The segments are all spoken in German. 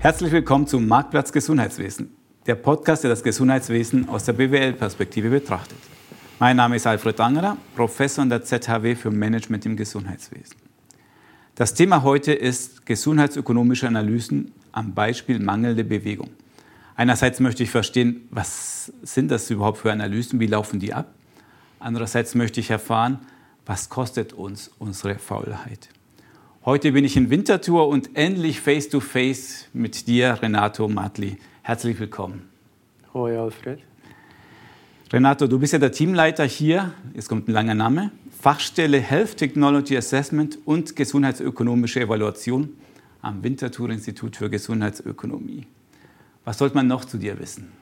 Herzlich willkommen zum Marktplatz Gesundheitswesen, der Podcast, der das Gesundheitswesen aus der BWL-Perspektive betrachtet. Mein Name ist Alfred Angerer, Professor an der ZHW für Management im Gesundheitswesen. Das Thema heute ist gesundheitsökonomische Analysen am Beispiel mangelnde Bewegung. Einerseits möchte ich verstehen, was sind das überhaupt für Analysen, wie laufen die ab? Andererseits möchte ich erfahren, was kostet uns unsere Faulheit? Heute bin ich in Winterthur und endlich face to face mit dir, Renato Matli. Herzlich willkommen. Hoi, Alfred. Renato, du bist ja der Teamleiter hier, jetzt kommt ein langer Name, Fachstelle Health Technology Assessment und gesundheitsökonomische Evaluation am Winterthur Institut für Gesundheitsökonomie. Was sollte man noch zu dir wissen?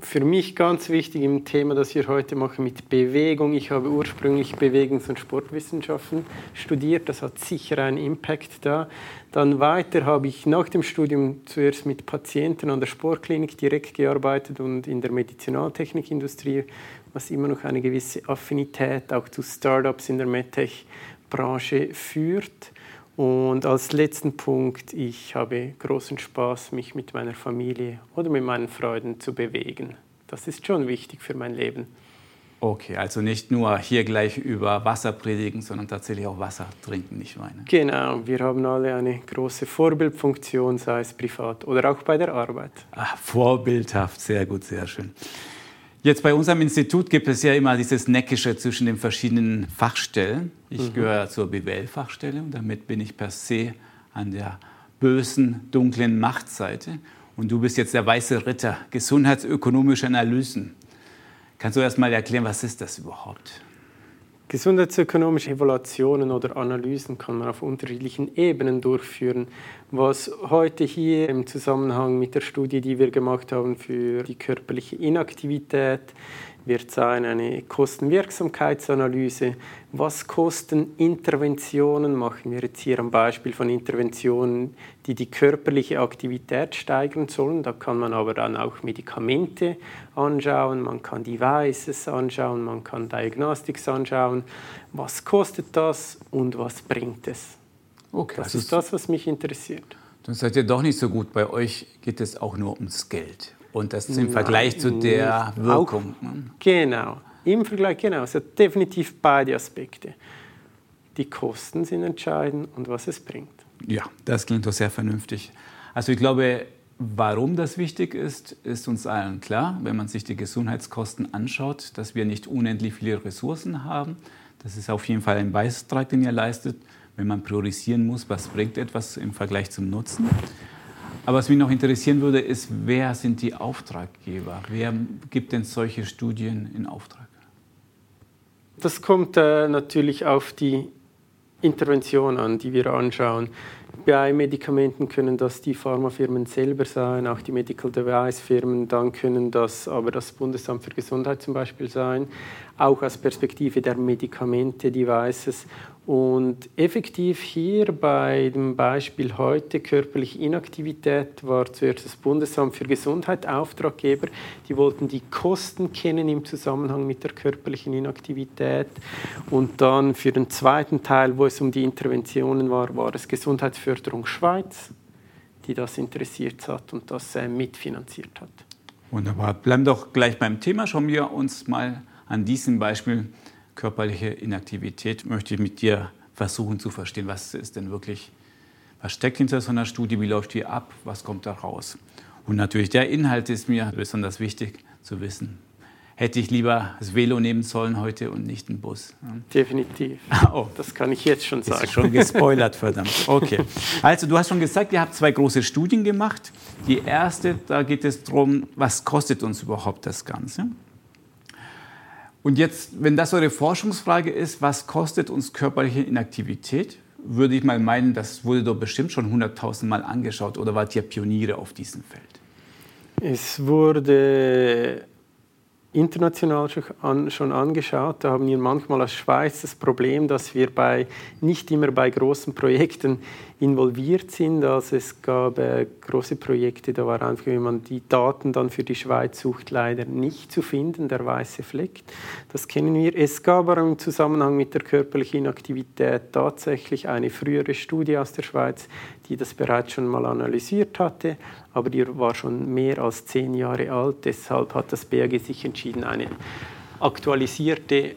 Für mich ganz wichtig im Thema, das wir heute machen mit Bewegung. Ich habe ursprünglich Bewegungs- und Sportwissenschaften studiert. Das hat sicher einen Impact da. Dann weiter habe ich nach dem Studium zuerst mit Patienten an der Sportklinik direkt gearbeitet und in der Medizinaltechnikindustrie, was immer noch eine gewisse Affinität auch zu Startups in der MedTech-Branche führt. Und als letzten Punkt, ich habe großen Spaß, mich mit meiner Familie oder mit meinen Freunden zu bewegen. Das ist schon wichtig für mein Leben. Okay, also nicht nur hier gleich über Wasser predigen, sondern tatsächlich auch Wasser trinken, nicht weinen. Genau, wir haben alle eine große Vorbildfunktion, sei es privat oder auch bei der Arbeit. Ach, vorbildhaft, sehr gut, sehr schön. Jetzt bei unserem Institut gibt es ja immer dieses Neckische zwischen den verschiedenen Fachstellen. Ich mhm. gehöre zur BWL-Fachstelle und damit bin ich per se an der bösen, dunklen Machtseite. Und du bist jetzt der weiße Ritter, gesundheitsökonomische Analysen. Kannst du erst mal erklären, was ist das überhaupt? Gesundheitsökonomische Evaluationen oder Analysen kann man auf unterschiedlichen Ebenen durchführen. Was heute hier im Zusammenhang mit der Studie, die wir gemacht haben für die körperliche Inaktivität, wird sein eine Kostenwirksamkeitsanalyse. Was kosten Interventionen? Machen wir jetzt hier am Beispiel von Interventionen, die die körperliche Aktivität steigern sollen. Da kann man aber dann auch Medikamente anschauen, man kann Devices anschauen, man kann Diagnostics anschauen. Was kostet das und was bringt es? Okay, das also ist das, was mich interessiert. Dann seid ihr doch nicht so gut. Bei euch geht es auch nur ums Geld. Und das ist im Nein, Vergleich zu der Wirkung. Auch, ne? genau, im Vergleich, genau. Es hat definitiv beide Aspekte. Die Kosten sind entscheidend und was es bringt. Ja, das klingt doch sehr vernünftig. Also ich glaube, warum das wichtig ist, ist uns allen klar, wenn man sich die Gesundheitskosten anschaut, dass wir nicht unendlich viele Ressourcen haben. Das ist auf jeden Fall ein Beitrag, den ihr leistet, wenn man priorisieren muss, was bringt etwas im Vergleich zum Nutzen. Aber was mich noch interessieren würde, ist, wer sind die Auftraggeber? Wer gibt denn solche Studien in Auftrag? Das kommt äh, natürlich auf die Intervention an, die wir anschauen. Bei Medikamenten können das die Pharmafirmen selber sein, auch die Medical Device Firmen, dann können das aber das Bundesamt für Gesundheit zum Beispiel sein, auch aus Perspektive der Medikamente, Devices und effektiv hier bei dem Beispiel heute körperliche Inaktivität war zuerst das Bundesamt für Gesundheit Auftraggeber. Die wollten die Kosten kennen im Zusammenhang mit der körperlichen Inaktivität. Und dann für den zweiten Teil, wo es um die Interventionen war, war es Gesundheitsförderung Schweiz, die das interessiert hat und das äh, mitfinanziert hat. Wunderbar. Bleiben doch gleich beim Thema. Schauen wir uns mal an diesem Beispiel körperliche Inaktivität möchte ich mit dir versuchen zu verstehen. Was ist denn wirklich, was steckt hinter so einer Studie, wie läuft die ab, was kommt da raus? Und natürlich der Inhalt ist mir besonders wichtig zu wissen. Hätte ich lieber das Velo nehmen sollen heute und nicht den Bus? Definitiv. Oh. Das kann ich jetzt schon sagen. Ist schon gespoilert, verdammt. Okay. Also, du hast schon gesagt, ihr habt zwei große Studien gemacht. Die erste, da geht es darum, was kostet uns überhaupt das Ganze? Und jetzt, wenn das eure Forschungsfrage ist, was kostet uns körperliche Inaktivität, würde ich mal meinen, das wurde doch bestimmt schon 100.000 Mal angeschaut oder wart ihr Pioniere auf diesem Feld? Es wurde international schon angeschaut. Da haben wir manchmal als Schweiz das Problem, dass wir bei, nicht immer bei großen Projekten involviert sind. Also es gab äh, große Projekte, da war einfach, wenn man die Daten dann für die Schweiz sucht, leider nicht zu finden, der weiße Fleck. Das kennen wir. Es gab aber im Zusammenhang mit der körperlichen Inaktivität tatsächlich eine frühere Studie aus der Schweiz, die das bereits schon mal analysiert hatte, aber die war schon mehr als zehn Jahre alt. Deshalb hat das BAG sich entschieden, eine aktualisierte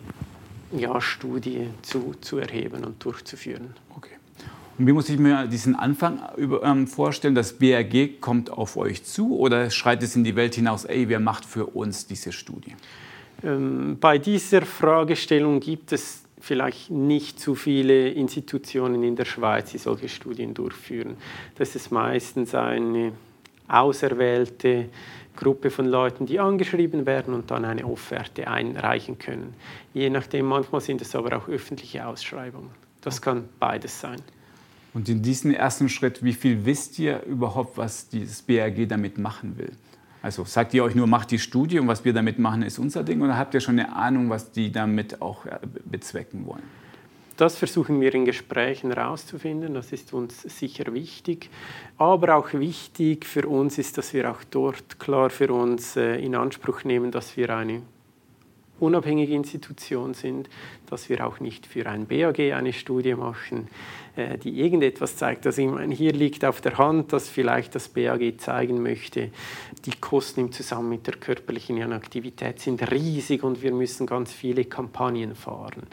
ja, Studie zu, zu erheben und durchzuführen. Okay. Und wie muss ich mir diesen Anfang ähm, vorstellen? Das BRG kommt auf euch zu oder schreit es in die Welt hinaus, ey, wer macht für uns diese Studie? Ähm, bei dieser Fragestellung gibt es vielleicht nicht zu viele Institutionen in der Schweiz, die solche Studien durchführen. Das ist meistens eine auserwählte Gruppe von Leuten, die angeschrieben werden und dann eine Offerte einreichen können. Je nachdem, manchmal sind es aber auch öffentliche Ausschreibungen. Das kann beides sein. Und in diesem ersten Schritt, wie viel wisst ihr überhaupt, was dieses BRG damit machen will? Also sagt ihr euch nur, macht die Studie und was wir damit machen, ist unser Ding? Oder habt ihr schon eine Ahnung, was die damit auch äh, bezwecken wollen? Das versuchen wir in Gesprächen herauszufinden. Das ist uns sicher wichtig. Aber auch wichtig für uns ist, dass wir auch dort klar für uns äh, in Anspruch nehmen, dass wir eine unabhängige Institution sind, dass wir auch nicht für ein BAG eine Studie machen, äh, die irgendetwas zeigt. Also meine, hier liegt auf der Hand, dass vielleicht das BAG zeigen möchte, die Kosten im Zusammenhang mit der körperlichen Inaktivität sind riesig und wir müssen ganz viele Kampagnen fahren.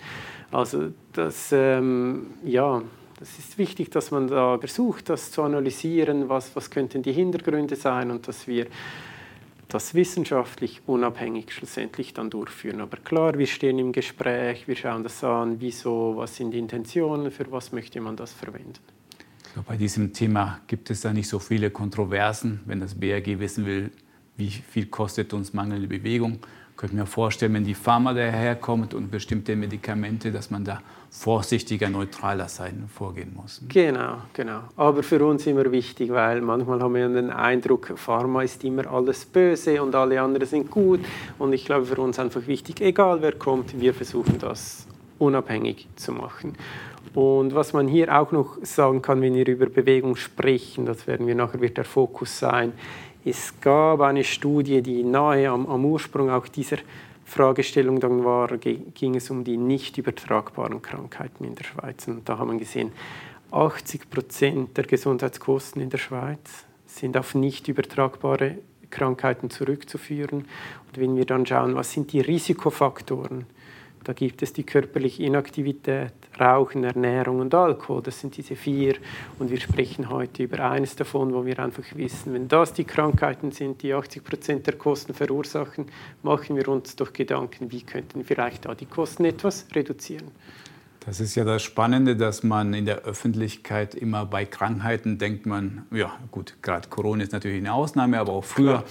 Also das, ähm, ja, das ist wichtig, dass man da versucht, das zu analysieren, was, was könnten die Hintergründe sein und dass wir das wissenschaftlich unabhängig schlussendlich dann durchführen. Aber klar, wir stehen im Gespräch, wir schauen das an, wieso, was sind die Intentionen, für was möchte man das verwenden. Glaube, bei diesem Thema gibt es da nicht so viele Kontroversen. Wenn das BRG wissen will, wie viel kostet uns mangelnde Bewegung, könnte mir vorstellen, wenn die Pharma daherkommt und bestimmte Medikamente, dass man da vorsichtiger, neutraler sein vorgehen muss. Genau, genau. Aber für uns immer wichtig, weil manchmal haben wir den Eindruck, Pharma ist immer alles böse und alle anderen sind gut. Und ich glaube, für uns einfach wichtig, egal wer kommt, wir versuchen das unabhängig zu machen. Und was man hier auch noch sagen kann, wenn wir über Bewegung sprechen, das werden wir nachher wird der Fokus sein, es gab eine Studie, die nahe am, am Ursprung auch dieser Fragestellung dann war, ging es um die nicht übertragbaren Krankheiten in der Schweiz. Und da haben wir gesehen, 80 Prozent der Gesundheitskosten in der Schweiz sind auf nicht übertragbare Krankheiten zurückzuführen. Und wenn wir dann schauen, was sind die Risikofaktoren, da gibt es die körperliche Inaktivität, Rauchen, Ernährung und Alkohol. Das sind diese vier. Und wir sprechen heute über eines davon, wo wir einfach wissen, wenn das die Krankheiten sind, die 80 Prozent der Kosten verursachen, machen wir uns doch Gedanken, wie könnten wir vielleicht da die Kosten etwas reduzieren. Das ist ja das Spannende, dass man in der Öffentlichkeit immer bei Krankheiten denkt man, ja gut, gerade Corona ist natürlich eine Ausnahme, aber auch früher Klar.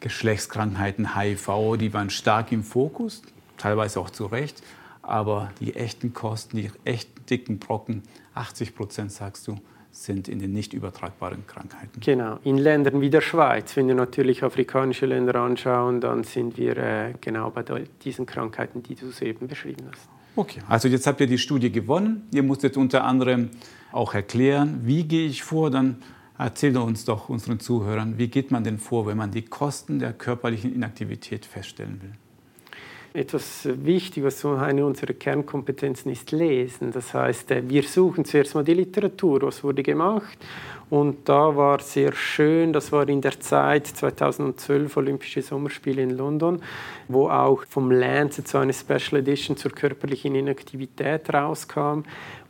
Geschlechtskrankheiten, HIV, die waren stark im Fokus teilweise auch zu Recht. Aber die echten Kosten, die echten dicken Brocken, 80 Prozent sagst du, sind in den nicht übertragbaren Krankheiten. Genau, in Ländern wie der Schweiz, wenn wir natürlich afrikanische Länder anschauen, dann sind wir äh, genau bei diesen Krankheiten, die du soeben beschrieben hast. Okay, also jetzt habt ihr die Studie gewonnen. Ihr musstet unter anderem auch erklären, wie gehe ich vor. Dann erzähl uns doch unseren Zuhörern, wie geht man denn vor, wenn man die Kosten der körperlichen Inaktivität feststellen will? Etwas wichtig, was so eine unserer Kernkompetenzen ist, lesen. Das heißt, äh, wir suchen zuerst mal die Literatur, was wurde gemacht. Und da war sehr schön, das war in der Zeit 2012 Olympische Sommerspiele in London, wo auch vom Lancet so eine Special Edition zur körperlichen Inaktivität rauskam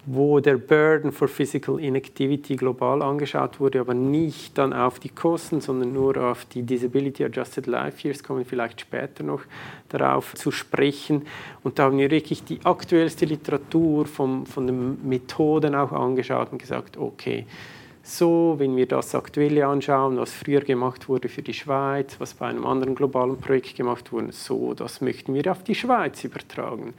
wo der Burden for Physical Inactivity global angeschaut wurde, aber nicht dann auf die Kosten, sondern nur auf die Disability Adjusted Life Years, kommen vielleicht später noch darauf zu sprechen. Und da haben wir wirklich die aktuellste Literatur vom, von den Methoden auch angeschaut und gesagt, okay, so, wenn wir das Aktuelle anschauen, was früher gemacht wurde für die Schweiz, was bei einem anderen globalen Projekt gemacht wurde, so, das möchten wir auf die Schweiz übertragen.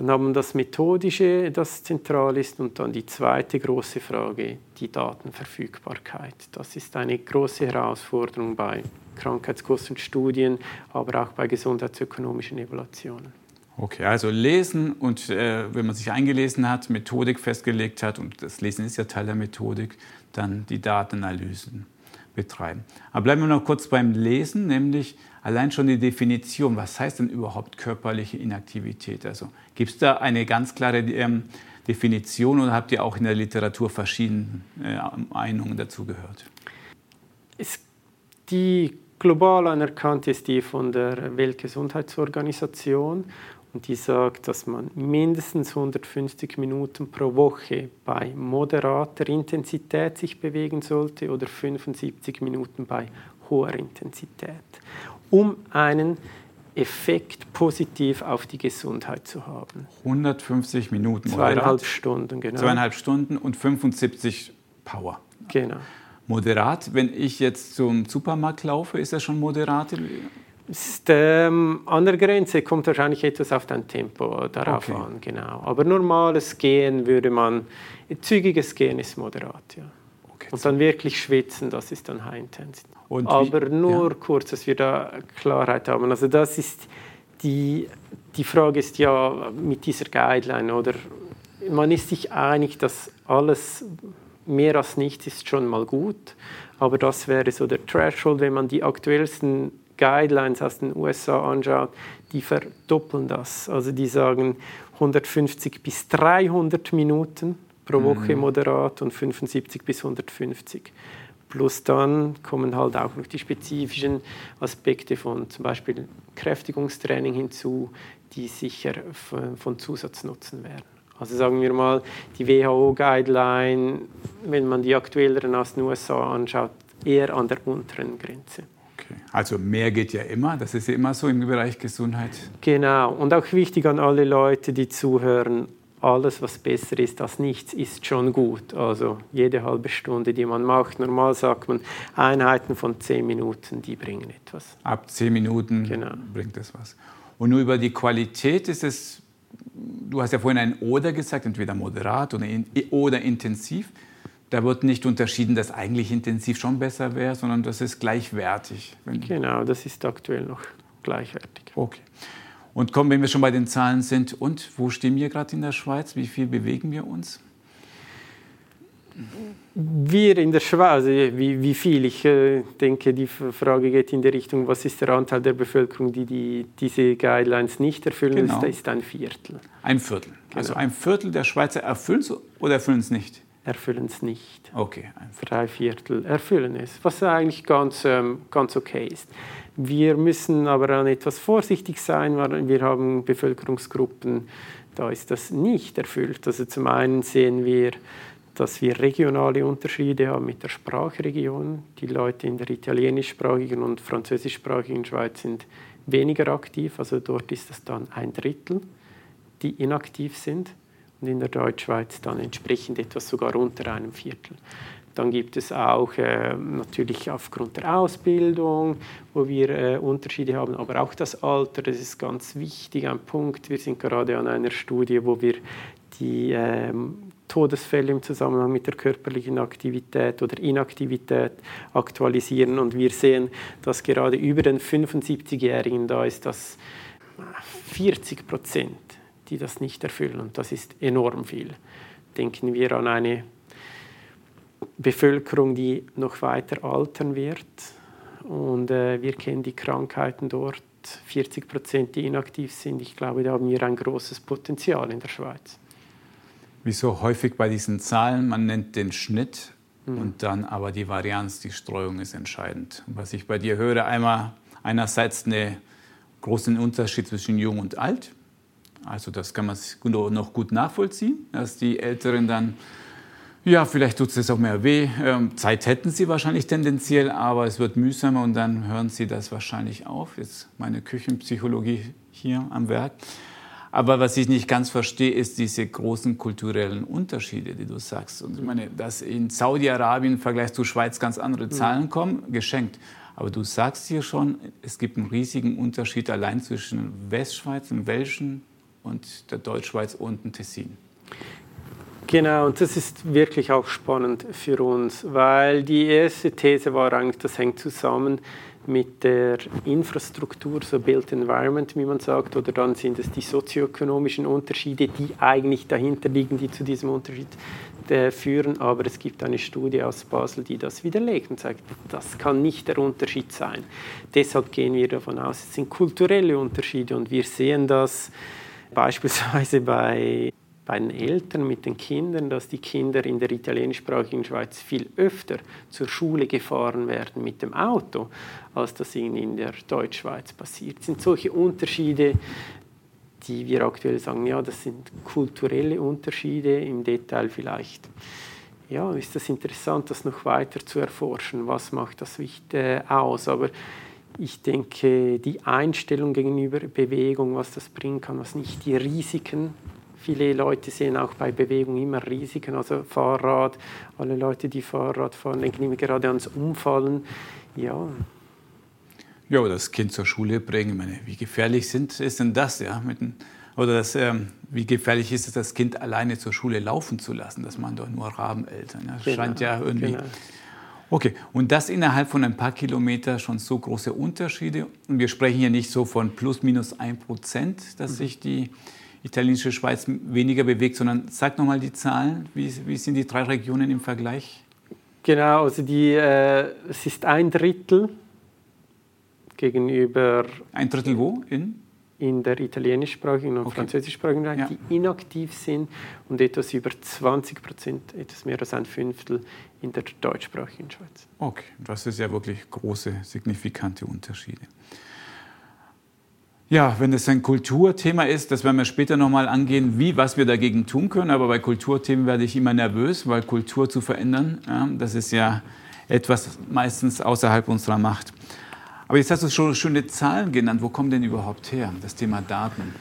Dann haben wir das Methodische, das zentral ist, und dann die zweite große Frage, die Datenverfügbarkeit. Das ist eine große Herausforderung bei Krankheitskostenstudien, aber auch bei gesundheitsökonomischen Evaluationen. Okay, also lesen und äh, wenn man sich eingelesen hat, Methodik festgelegt hat, und das Lesen ist ja Teil der Methodik, dann die Datenanalysen. Betreiben. Aber bleiben wir noch kurz beim Lesen, nämlich allein schon die Definition. Was heißt denn überhaupt körperliche Inaktivität? Also gibt es da eine ganz klare ähm, Definition oder habt ihr auch in der Literatur verschiedene äh, Meinungen dazu gehört? Es, die global anerkannt ist die von der Weltgesundheitsorganisation und die sagt, dass man mindestens 150 Minuten pro Woche bei moderater Intensität sich bewegen sollte oder 75 Minuten bei hoher Intensität, um einen Effekt positiv auf die Gesundheit zu haben. 150 Minuten. Zweieinhalb Stunden, genau. Zweieinhalb Stunden und 75 Power. Genau. Moderat, wenn ich jetzt zum Supermarkt laufe, ist das schon moderat? Ähm, an der Grenze kommt wahrscheinlich etwas auf dein Tempo darauf okay. an, genau. Aber normales Gehen würde man, zügiges Gehen ist moderat, ja. Okay. Und dann wirklich schwitzen, das ist dann High Intensity. Und Aber wie, nur ja. kurz, dass wir da Klarheit haben. Also das ist die, die Frage ist ja mit dieser Guideline oder man ist sich einig, dass alles mehr als nichts ist schon mal gut, aber das wäre so der Threshold, wenn man die aktuellsten Guidelines aus den USA anschaut, die verdoppeln das. Also die sagen 150 bis 300 Minuten pro Woche mhm. moderat und 75 bis 150. Plus dann kommen halt auch noch die spezifischen Aspekte von zum Beispiel Kräftigungstraining hinzu, die sicher von Zusatznutzen wären. Also sagen wir mal, die WHO-Guideline, wenn man die aktuelleren aus den USA anschaut, eher an der unteren Grenze. Also mehr geht ja immer, das ist ja immer so im Bereich Gesundheit. Genau, und auch wichtig an alle Leute, die zuhören, alles, was besser ist als nichts, ist schon gut. Also jede halbe Stunde, die man macht. Normal sagt man, Einheiten von zehn Minuten, die bringen etwas. Ab zehn Minuten genau. bringt es was. Und nur über die Qualität ist es du hast ja vorhin ein oder gesagt, entweder moderat oder, in, oder intensiv. Da wird nicht unterschieden, dass eigentlich intensiv schon besser wäre, sondern das ist gleichwertig. Genau, das ist aktuell noch gleichwertig. Okay. Und kommen, wenn wir schon bei den Zahlen sind, und wo stehen wir gerade in der Schweiz? Wie viel bewegen wir uns? Wir in der Schweiz, also wie, wie viel? Ich äh, denke, die Frage geht in die Richtung, was ist der Anteil der Bevölkerung, die, die diese Guidelines nicht erfüllen? Genau. Das ist ein Viertel. Ein Viertel. Genau. Also ein Viertel der Schweizer erfüllen es oder erfüllen es nicht? Erfüllen es nicht. Okay. Drei Viertel erfüllen es, was eigentlich ganz, ähm, ganz okay ist. Wir müssen aber dann etwas vorsichtig sein, weil wir haben Bevölkerungsgruppen, da ist das nicht erfüllt. Also zum einen sehen wir, dass wir regionale Unterschiede haben mit der Sprachregion. Die Leute in der italienischsprachigen und französischsprachigen Schweiz sind weniger aktiv, also dort ist es dann ein Drittel, die inaktiv sind und in der Deutschschweiz dann entsprechend etwas sogar unter einem Viertel. Dann gibt es auch äh, natürlich aufgrund der Ausbildung, wo wir äh, Unterschiede haben, aber auch das Alter, das ist ganz wichtig, ein Punkt. Wir sind gerade an einer Studie, wo wir die ähm, Todesfälle im Zusammenhang mit der körperlichen Aktivität oder Inaktivität aktualisieren. Und wir sehen, dass gerade über den 75-Jährigen da ist, dass 40 Prozent, die das nicht erfüllen. Und das ist enorm viel. Denken wir an eine Bevölkerung, die noch weiter altern wird. Und äh, wir kennen die Krankheiten dort. 40 Prozent, die inaktiv sind. Ich glaube, da haben wir ein großes Potenzial in der Schweiz wie so häufig bei diesen Zahlen, man nennt den Schnitt mhm. und dann aber die Varianz, die Streuung ist entscheidend. Was ich bei dir höre, einmal einerseits einen großen Unterschied zwischen jung und alt. Also das kann man noch gut nachvollziehen, dass die Älteren dann, ja, vielleicht tut es auch mehr weh. Ähm, Zeit hätten sie wahrscheinlich tendenziell, aber es wird mühsamer und dann hören sie das wahrscheinlich auf. Jetzt meine Küchenpsychologie hier am Werk. Aber was ich nicht ganz verstehe, ist diese großen kulturellen Unterschiede, die du sagst. Und ich meine, dass in Saudi-Arabien im Vergleich zu Schweiz ganz andere mhm. Zahlen kommen, geschenkt. Aber du sagst hier schon, es gibt einen riesigen Unterschied allein zwischen Westschweiz, dem Welschen und der Deutschschweiz und dem Tessin. Genau, und das ist wirklich auch spannend für uns, weil die erste These war eigentlich, das hängt zusammen mit der Infrastruktur, so Built Environment, wie man sagt, oder dann sind es die sozioökonomischen Unterschiede, die eigentlich dahinter liegen, die zu diesem Unterschied äh, führen. Aber es gibt eine Studie aus Basel, die das widerlegt und sagt, das kann nicht der Unterschied sein. Deshalb gehen wir davon aus, es sind kulturelle Unterschiede und wir sehen das beispielsweise bei bei den Eltern mit den Kindern, dass die Kinder in der italienischsprachigen Schweiz viel öfter zur Schule gefahren werden mit dem Auto, als das in der Deutschschweiz passiert. Es sind solche Unterschiede, die wir aktuell sagen, ja, das sind kulturelle Unterschiede, im Detail vielleicht. Ja, ist das interessant, das noch weiter zu erforschen. Was macht das äh, aus? Aber ich denke, die Einstellung gegenüber Bewegung, was das bringen kann, was nicht, die Risiken, Viele Leute sehen auch bei Bewegung immer Risiken, also Fahrrad, alle Leute, die Fahrrad fahren, denken immer gerade ans Umfallen. Ja. Ja, das Kind zur Schule bringen, meine, wie gefährlich sind, ist denn das? Ja, ein, oder das, ähm, wie gefährlich ist es, das Kind alleine zur Schule laufen zu lassen? Das machen doch nur Rabeneltern. Ja? Das genau, scheint ja irgendwie. Genau. Okay, und das innerhalb von ein paar Kilometern schon so große Unterschiede. Und wir sprechen hier nicht so von plus minus ein Prozent, dass mhm. sich die italienische Schweiz weniger bewegt, sondern sag nochmal die Zahlen. Wie, wie, sind die drei Regionen im Vergleich? Genau, also die, äh, es ist ein Drittel gegenüber. Ein Drittel wo? In? In der italienischsprachigen und okay. französischsprachigen Bereich, ja. die inaktiv sind und etwas über 20 Prozent, etwas mehr als ein Fünftel in der deutschsprachigen Schweiz. Okay, das ist ja wirklich große, signifikante Unterschiede. Ja, wenn es ein Kulturthema ist, das werden wir später nochmal angehen, wie, was wir dagegen tun können. Aber bei Kulturthemen werde ich immer nervös, weil Kultur zu verändern, ja, das ist ja etwas meistens außerhalb unserer Macht. Aber jetzt hast du schon schöne Zahlen genannt. Wo kommen denn überhaupt her, das Thema Daten?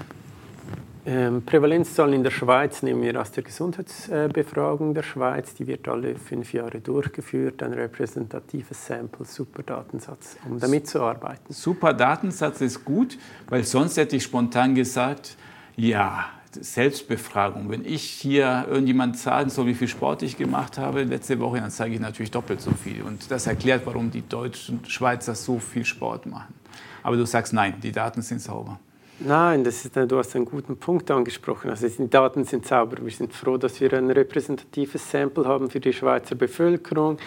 Ähm, Prävalenzzahlen in der Schweiz nehmen wir aus der Gesundheitsbefragung der Schweiz. Die wird alle fünf Jahre durchgeführt. Ein repräsentatives Sample, super Datensatz, um damit zu arbeiten. Super Datensatz ist gut, weil sonst hätte ich spontan gesagt, ja, Selbstbefragung. Wenn ich hier irgendjemand sagen soll, wie viel Sport ich gemacht habe letzte Woche, dann zeige ich natürlich doppelt so viel. Und das erklärt, warum die Deutschen, Schweizer so viel Sport machen. Aber du sagst nein, die Daten sind sauber. Nein, das ist, du hast einen guten Punkt angesprochen. Also die Daten sind sauber. Wir sind froh, dass wir ein repräsentatives Sample haben für die Schweizer Bevölkerung,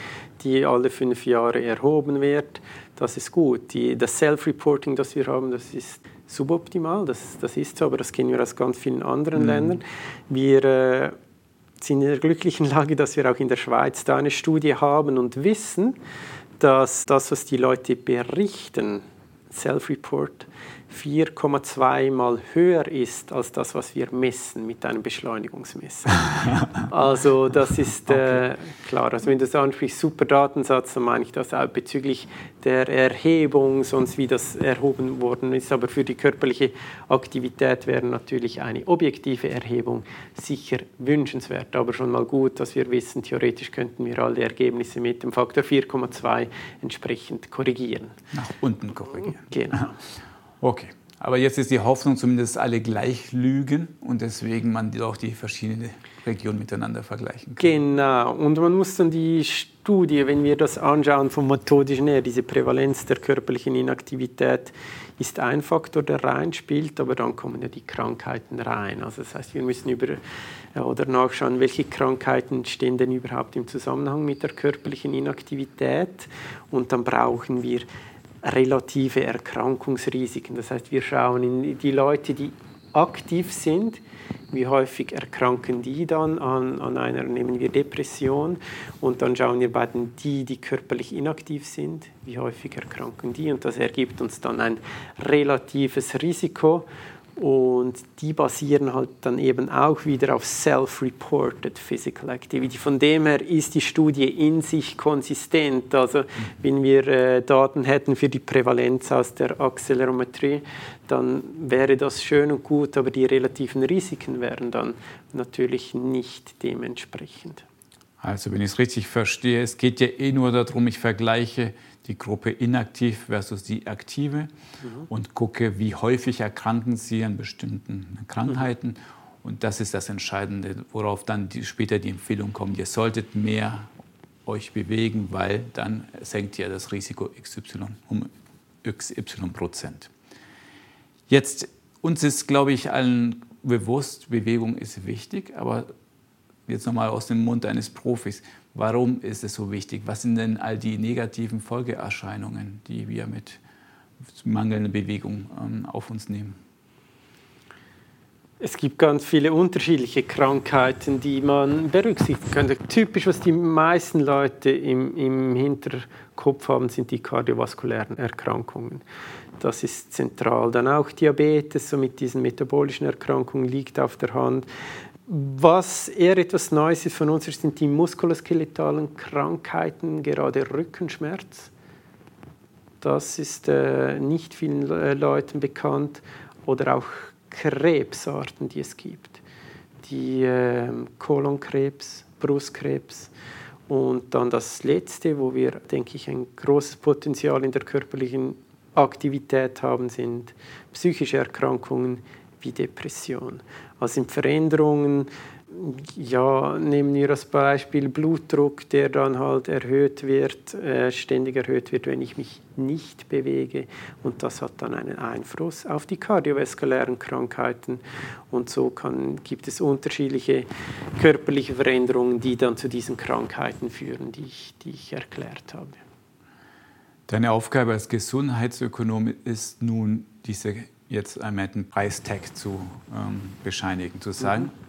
die alle fünf Jahre erhoben wird. Das ist gut. Die, das Self-Reporting, das wir haben, das ist suboptimal. Das, das ist so, aber das kennen wir aus ganz vielen anderen mhm. Ländern. Wir äh, sind in der glücklichen Lage, dass wir auch in der Schweiz da eine Studie haben und wissen, dass das, was die Leute berichten, Self-Report, 4,2 mal höher ist als das, was wir messen mit einem Beschleunigungsmesser. also das ist äh, klar. Also wenn du ansprichst, super Datensatz, dann meine ich das auch bezüglich der Erhebung, sonst wie das erhoben worden ist. Aber für die körperliche Aktivität wäre natürlich eine objektive Erhebung sicher wünschenswert. Aber schon mal gut, dass wir wissen, theoretisch könnten wir alle Ergebnisse mit dem Faktor 4,2 entsprechend korrigieren. Nach unten korrigieren. Genau. Okay. Aber jetzt ist die Hoffnung zumindest, alle gleich lügen und deswegen man auch die verschiedenen Regionen miteinander vergleichen kann. Genau. Und man muss dann die Studie, wenn wir das anschauen vom methodischen her, diese Prävalenz der körperlichen Inaktivität ist ein Faktor, der reinspielt, aber dann kommen ja die Krankheiten rein. Also das heißt, wir müssen über oder nachschauen, welche Krankheiten stehen denn überhaupt im Zusammenhang mit der körperlichen Inaktivität und dann brauchen wir relative Erkrankungsrisiken. Das heißt, wir schauen in die Leute, die aktiv sind, wie häufig erkranken die dann an, an einer, nehmen wir Depression? Und dann schauen wir bei den die, die körperlich inaktiv sind, wie häufig erkranken die? Und das ergibt uns dann ein relatives Risiko und die basieren halt dann eben auch wieder auf Self-Reported Physical Activity. Von dem her ist die Studie in sich konsistent. Also wenn wir äh, Daten hätten für die Prävalenz aus der Accelerometrie, dann wäre das schön und gut, aber die relativen Risiken wären dann natürlich nicht dementsprechend. Also wenn ich es richtig verstehe, es geht ja eh nur darum, ich vergleiche die Gruppe inaktiv versus die aktive mhm. und gucke, wie häufig erkranken sie an bestimmten Krankheiten. Mhm. Und das ist das Entscheidende, worauf dann die, später die Empfehlung kommt, ihr solltet mehr euch bewegen, weil dann senkt ja das Risiko XY um XY Prozent. Jetzt, uns ist, glaube ich, allen bewusst, Bewegung ist wichtig, aber jetzt nochmal aus dem Mund eines Profis, warum ist es so wichtig? Was sind denn all die negativen Folgeerscheinungen, die wir mit mangelnder Bewegung ähm, auf uns nehmen? Es gibt ganz viele unterschiedliche Krankheiten, die man berücksichtigen könnte. Typisch, was die meisten Leute im, im Hinterkopf haben, sind die kardiovaskulären Erkrankungen. Das ist zentral. Dann auch Diabetes, so mit diesen metabolischen Erkrankungen, liegt auf der Hand. Was eher etwas Neues ist von uns, sind die muskuloskeletalen Krankheiten, gerade Rückenschmerz. Das ist äh, nicht vielen äh, Leuten bekannt. Oder auch Krebsarten, die es gibt. Die äh, Kolonkrebs, Brustkrebs und dann das Letzte, wo wir, denke ich, ein großes Potenzial in der körperlichen Aktivität haben, sind psychische Erkrankungen wie Depression. Also sind Veränderungen ja, nehmen wir als Beispiel Blutdruck, der dann halt erhöht wird, äh, ständig erhöht wird, wenn ich mich nicht bewege. Und das hat dann einen Einfluss auf die kardiovaskulären Krankheiten. Und so kann, gibt es unterschiedliche körperliche Veränderungen, die dann zu diesen Krankheiten führen, die ich, die ich erklärt habe. Deine Aufgabe als Gesundheitsökonom ist nun, diese jetzt einmal den Preistag zu ähm, bescheinigen, zu sagen. Mhm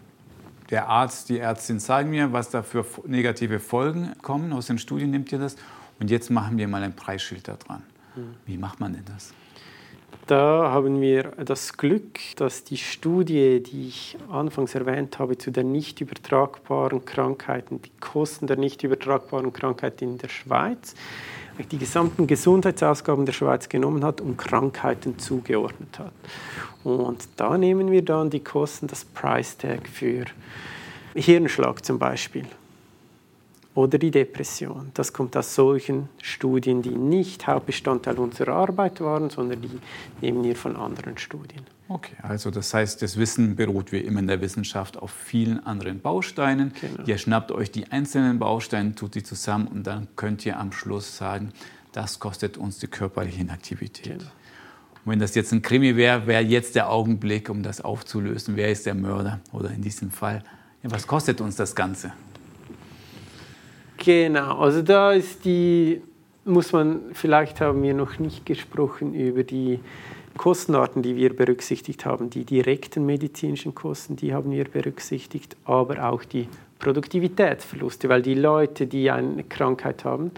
der Arzt, die Ärztin sagen mir, was da für negative Folgen kommen. Aus den Studien nimmt ihr das. Und jetzt machen wir mal ein Preisschild da dran. Hm. Wie macht man denn das? Da haben wir das Glück, dass die Studie, die ich anfangs erwähnt habe, zu den nicht übertragbaren Krankheiten, die Kosten der nicht übertragbaren Krankheiten in der Schweiz, die gesamten Gesundheitsausgaben der Schweiz genommen hat und Krankheiten zugeordnet hat. Und da nehmen wir dann die Kosten, das Price Tag für Hirnschlag zum Beispiel oder die Depression. Das kommt aus solchen Studien, die nicht Hauptbestandteil unserer Arbeit waren, sondern die nehmen wir von anderen Studien. Okay, also das heißt, das Wissen beruht wie immer in der Wissenschaft auf vielen anderen Bausteinen. Genau. Ihr schnappt euch die einzelnen Bausteine, tut die zusammen und dann könnt ihr am Schluss sagen, das kostet uns die körperliche Inaktivität. Genau. Und wenn das jetzt ein Krimi wäre, wäre jetzt der Augenblick, um das aufzulösen. Wer ist der Mörder? Oder in diesem Fall, ja, was kostet uns das Ganze? Genau, also da ist die, muss man, vielleicht haben wir noch nicht gesprochen über die Kostenarten, die wir berücksichtigt haben. Die direkten medizinischen Kosten, die haben wir berücksichtigt, aber auch die Produktivitätsverluste, weil die Leute, die eine Krankheit haben,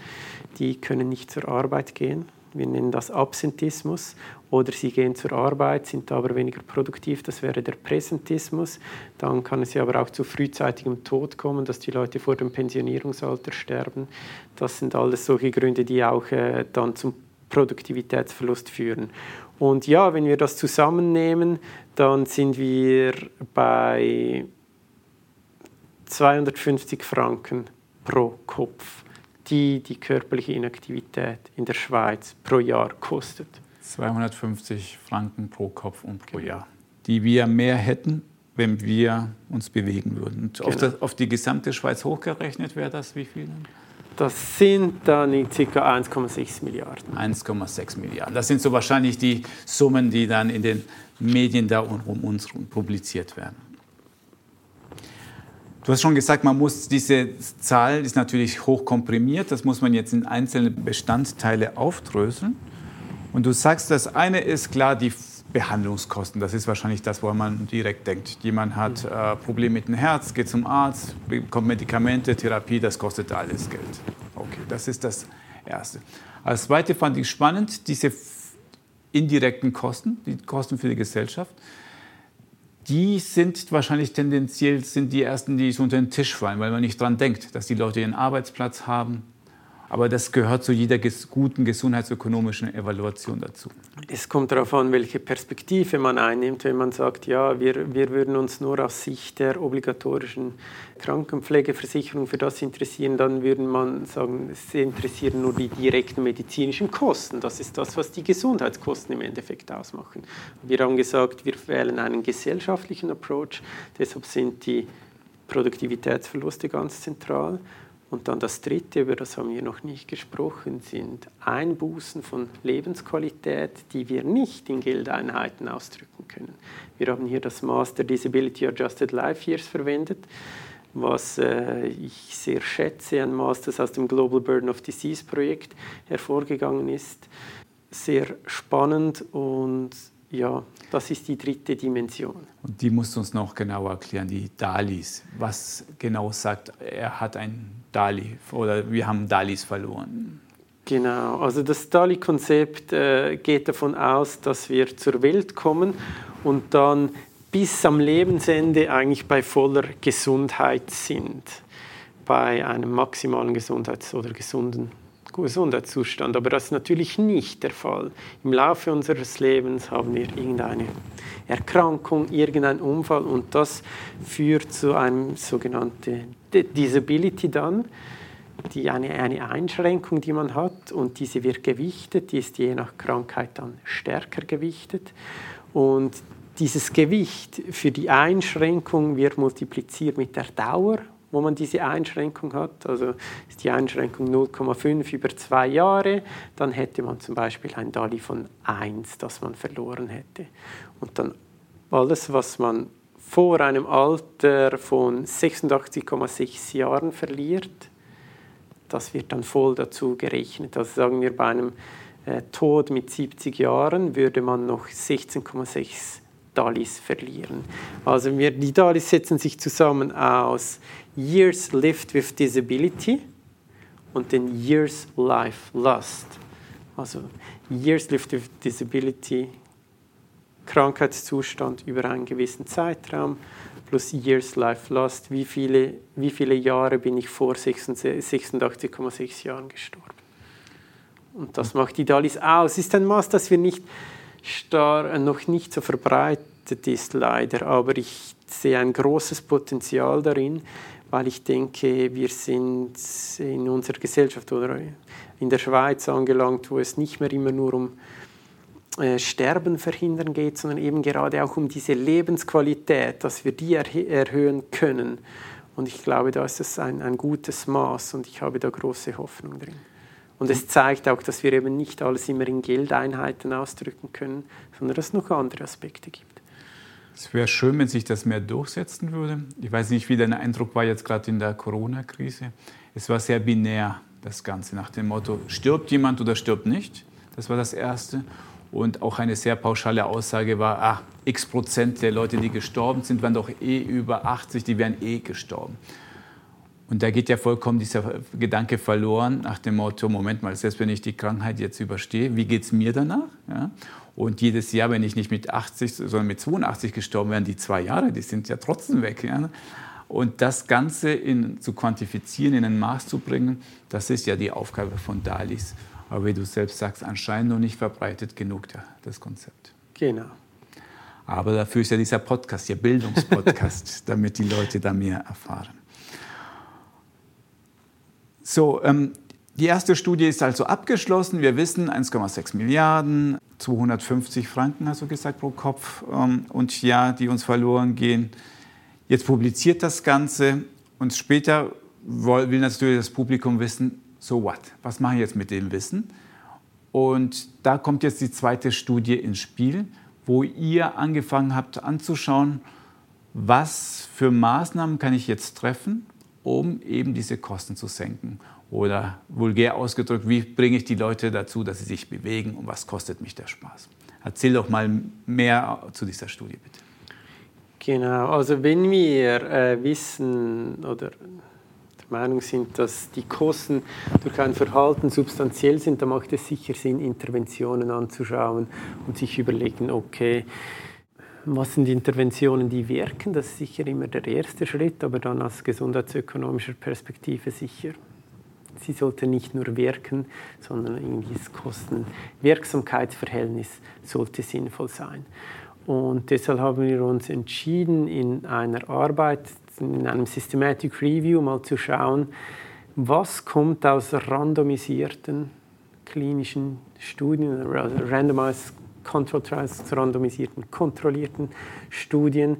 die können nicht zur Arbeit gehen. Wir nennen das Absentismus oder sie gehen zur Arbeit, sind aber weniger produktiv, das wäre der Präsentismus. Dann kann es ja aber auch zu frühzeitigem Tod kommen, dass die Leute vor dem Pensionierungsalter sterben. Das sind alles solche Gründe, die auch äh, dann zum Produktivitätsverlust führen. Und ja, wenn wir das zusammennehmen, dann sind wir bei 250 Franken pro Kopf, die die körperliche Inaktivität in der Schweiz pro Jahr kostet. 250 Franken pro Kopf und pro Jahr, die wir mehr hätten, wenn wir uns bewegen würden. Genau. auf, das, auf, die gesamte Schweiz hochgerechnet wäre das wie viel? Das sind dann ca. 1,6 Milliarden. 1,6 Milliarden. Das sind so wahrscheinlich die Summen, die dann in den Medien da um uns publiziert werden. Du hast schon gesagt, man muss diese Zahl ist natürlich hoch komprimiert. Das muss man jetzt in einzelne Bestandteile aufdröseln. Und du sagst, das eine ist klar die Behandlungskosten. Das ist wahrscheinlich das, wo man direkt denkt. Jemand hat äh, Probleme mit dem Herz, geht zum Arzt, bekommt Medikamente, Therapie, das kostet alles Geld. Okay, das ist das Erste. Als Zweite fand ich spannend, diese indirekten Kosten, die Kosten für die Gesellschaft, die sind wahrscheinlich tendenziell sind die ersten, die so unter den Tisch fallen, weil man nicht daran denkt, dass die Leute ihren Arbeitsplatz haben, aber das gehört zu jeder guten gesundheitsökonomischen Evaluation dazu. Es kommt darauf an, welche Perspektive man einnimmt. Wenn man sagt, ja, wir, wir würden uns nur aus Sicht der obligatorischen Krankenpflegeversicherung für das interessieren, dann würde man sagen, es interessieren nur die direkten medizinischen Kosten. Das ist das, was die Gesundheitskosten im Endeffekt ausmachen. Wir haben gesagt, wir wählen einen gesellschaftlichen Approach. Deshalb sind die Produktivitätsverluste ganz zentral. Und dann das Dritte, über das haben wir noch nicht gesprochen, sind Einbußen von Lebensqualität, die wir nicht in Geldeinheiten ausdrücken können. Wir haben hier das Master Disability Adjusted Life Years verwendet, was äh, ich sehr schätze, ein Master aus dem Global Burden of Disease Projekt hervorgegangen ist. Sehr spannend und ja, das ist die dritte Dimension. Und die musst du uns noch genauer erklären, die Dalis. Was genau sagt, er hat ein Dali oder wir haben Dalis verloren? Genau, also das Dali-Konzept äh, geht davon aus, dass wir zur Welt kommen und dann bis am Lebensende eigentlich bei voller Gesundheit sind, bei einem maximalen Gesundheits- oder gesunden Gesundheitszustand. Aber das ist natürlich nicht der Fall. Im Laufe unseres Lebens haben wir irgendeine Erkrankung, irgendeinen Unfall und das führt zu einem sogenannten Disability dann, die eine, eine Einschränkung, die man hat und diese wird gewichtet, die ist je nach Krankheit dann stärker gewichtet und dieses Gewicht für die Einschränkung wird multipliziert mit der Dauer wo man diese Einschränkung hat. Also ist die Einschränkung 0,5 über zwei Jahre, dann hätte man zum Beispiel ein DALI von 1, das man verloren hätte. Und dann alles, was man vor einem Alter von 86,6 Jahren verliert, das wird dann voll dazu gerechnet. Also sagen wir bei einem äh, Tod mit 70 Jahren würde man noch 16,6 DALIs verlieren. Also wir, die DALIs setzen sich zusammen aus Years Lived with Disability und den Years Life Lost. Also Years Lived with Disability, Krankheitszustand über einen gewissen Zeitraum plus Years Life Lost, wie viele, wie viele Jahre bin ich vor 86,6 Jahren gestorben. Und das macht die DALIS aus. Ist ein Maß, das wir nicht star noch nicht so verbreitet ist, leider, aber ich sehe ein großes Potenzial darin, weil ich denke, wir sind in unserer Gesellschaft oder in der Schweiz angelangt, wo es nicht mehr immer nur um äh, Sterben verhindern geht, sondern eben gerade auch um diese Lebensqualität, dass wir die erh erhöhen können. Und ich glaube, da ist es ein, ein gutes Maß und ich habe da große Hoffnung drin. Und es zeigt auch, dass wir eben nicht alles immer in Geldeinheiten ausdrücken können, sondern dass es noch andere Aspekte gibt. Es wäre schön, wenn sich das mehr durchsetzen würde. Ich weiß nicht, wie dein Eindruck war jetzt gerade in der Corona-Krise. Es war sehr binär, das Ganze, nach dem Motto, stirbt jemand oder stirbt nicht. Das war das Erste. Und auch eine sehr pauschale Aussage war, ah, x Prozent der Leute, die gestorben sind, waren doch eh über 80, die wären eh gestorben. Und da geht ja vollkommen dieser Gedanke verloren nach dem Motto, Moment mal, selbst wenn ich die Krankheit jetzt überstehe, wie geht es mir danach? Ja? Und jedes Jahr, wenn ich nicht mit 80, sondern mit 82 gestorben wäre, die zwei Jahre, die sind ja trotzdem weg. Ja? Und das Ganze in, zu quantifizieren, in ein Maß zu bringen, das ist ja die Aufgabe von Dalis. Aber wie du selbst sagst, anscheinend noch nicht verbreitet genug, das Konzept. Genau. Aber dafür ist ja dieser Podcast, der Bildungspodcast, damit die Leute da mehr erfahren. So, ähm, die erste Studie ist also abgeschlossen. Wir wissen 1,6 Milliarden, 250 Franken, hast du gesagt, pro Kopf ähm, und ja, die uns verloren gehen. Jetzt publiziert das Ganze und später will natürlich das Publikum wissen, so what? Was mache ich jetzt mit dem Wissen? Und da kommt jetzt die zweite Studie ins Spiel, wo ihr angefangen habt anzuschauen, was für Maßnahmen kann ich jetzt treffen, um eben diese Kosten zu senken. Oder vulgär ausgedrückt, wie bringe ich die Leute dazu, dass sie sich bewegen und was kostet mich der Spaß? Erzähl doch mal mehr zu dieser Studie, bitte. Genau, also wenn wir äh, wissen oder der Meinung sind, dass die Kosten durch ein Verhalten substanziell sind, dann macht es sicher Sinn, Interventionen anzuschauen und sich überlegen, okay, was sind Interventionen, die wirken? Das ist sicher immer der erste Schritt, aber dann aus gesundheitsökonomischer Perspektive sicher. Sie sollte nicht nur wirken, sondern das Kosten-Wirksamkeitsverhältnis sollte sinnvoll sein. Und deshalb haben wir uns entschieden, in einer Arbeit, in einem Systematic Review mal zu schauen, was kommt aus randomisierten klinischen Studien, also Randomized Control Trials, randomisierten, kontrollierten Studien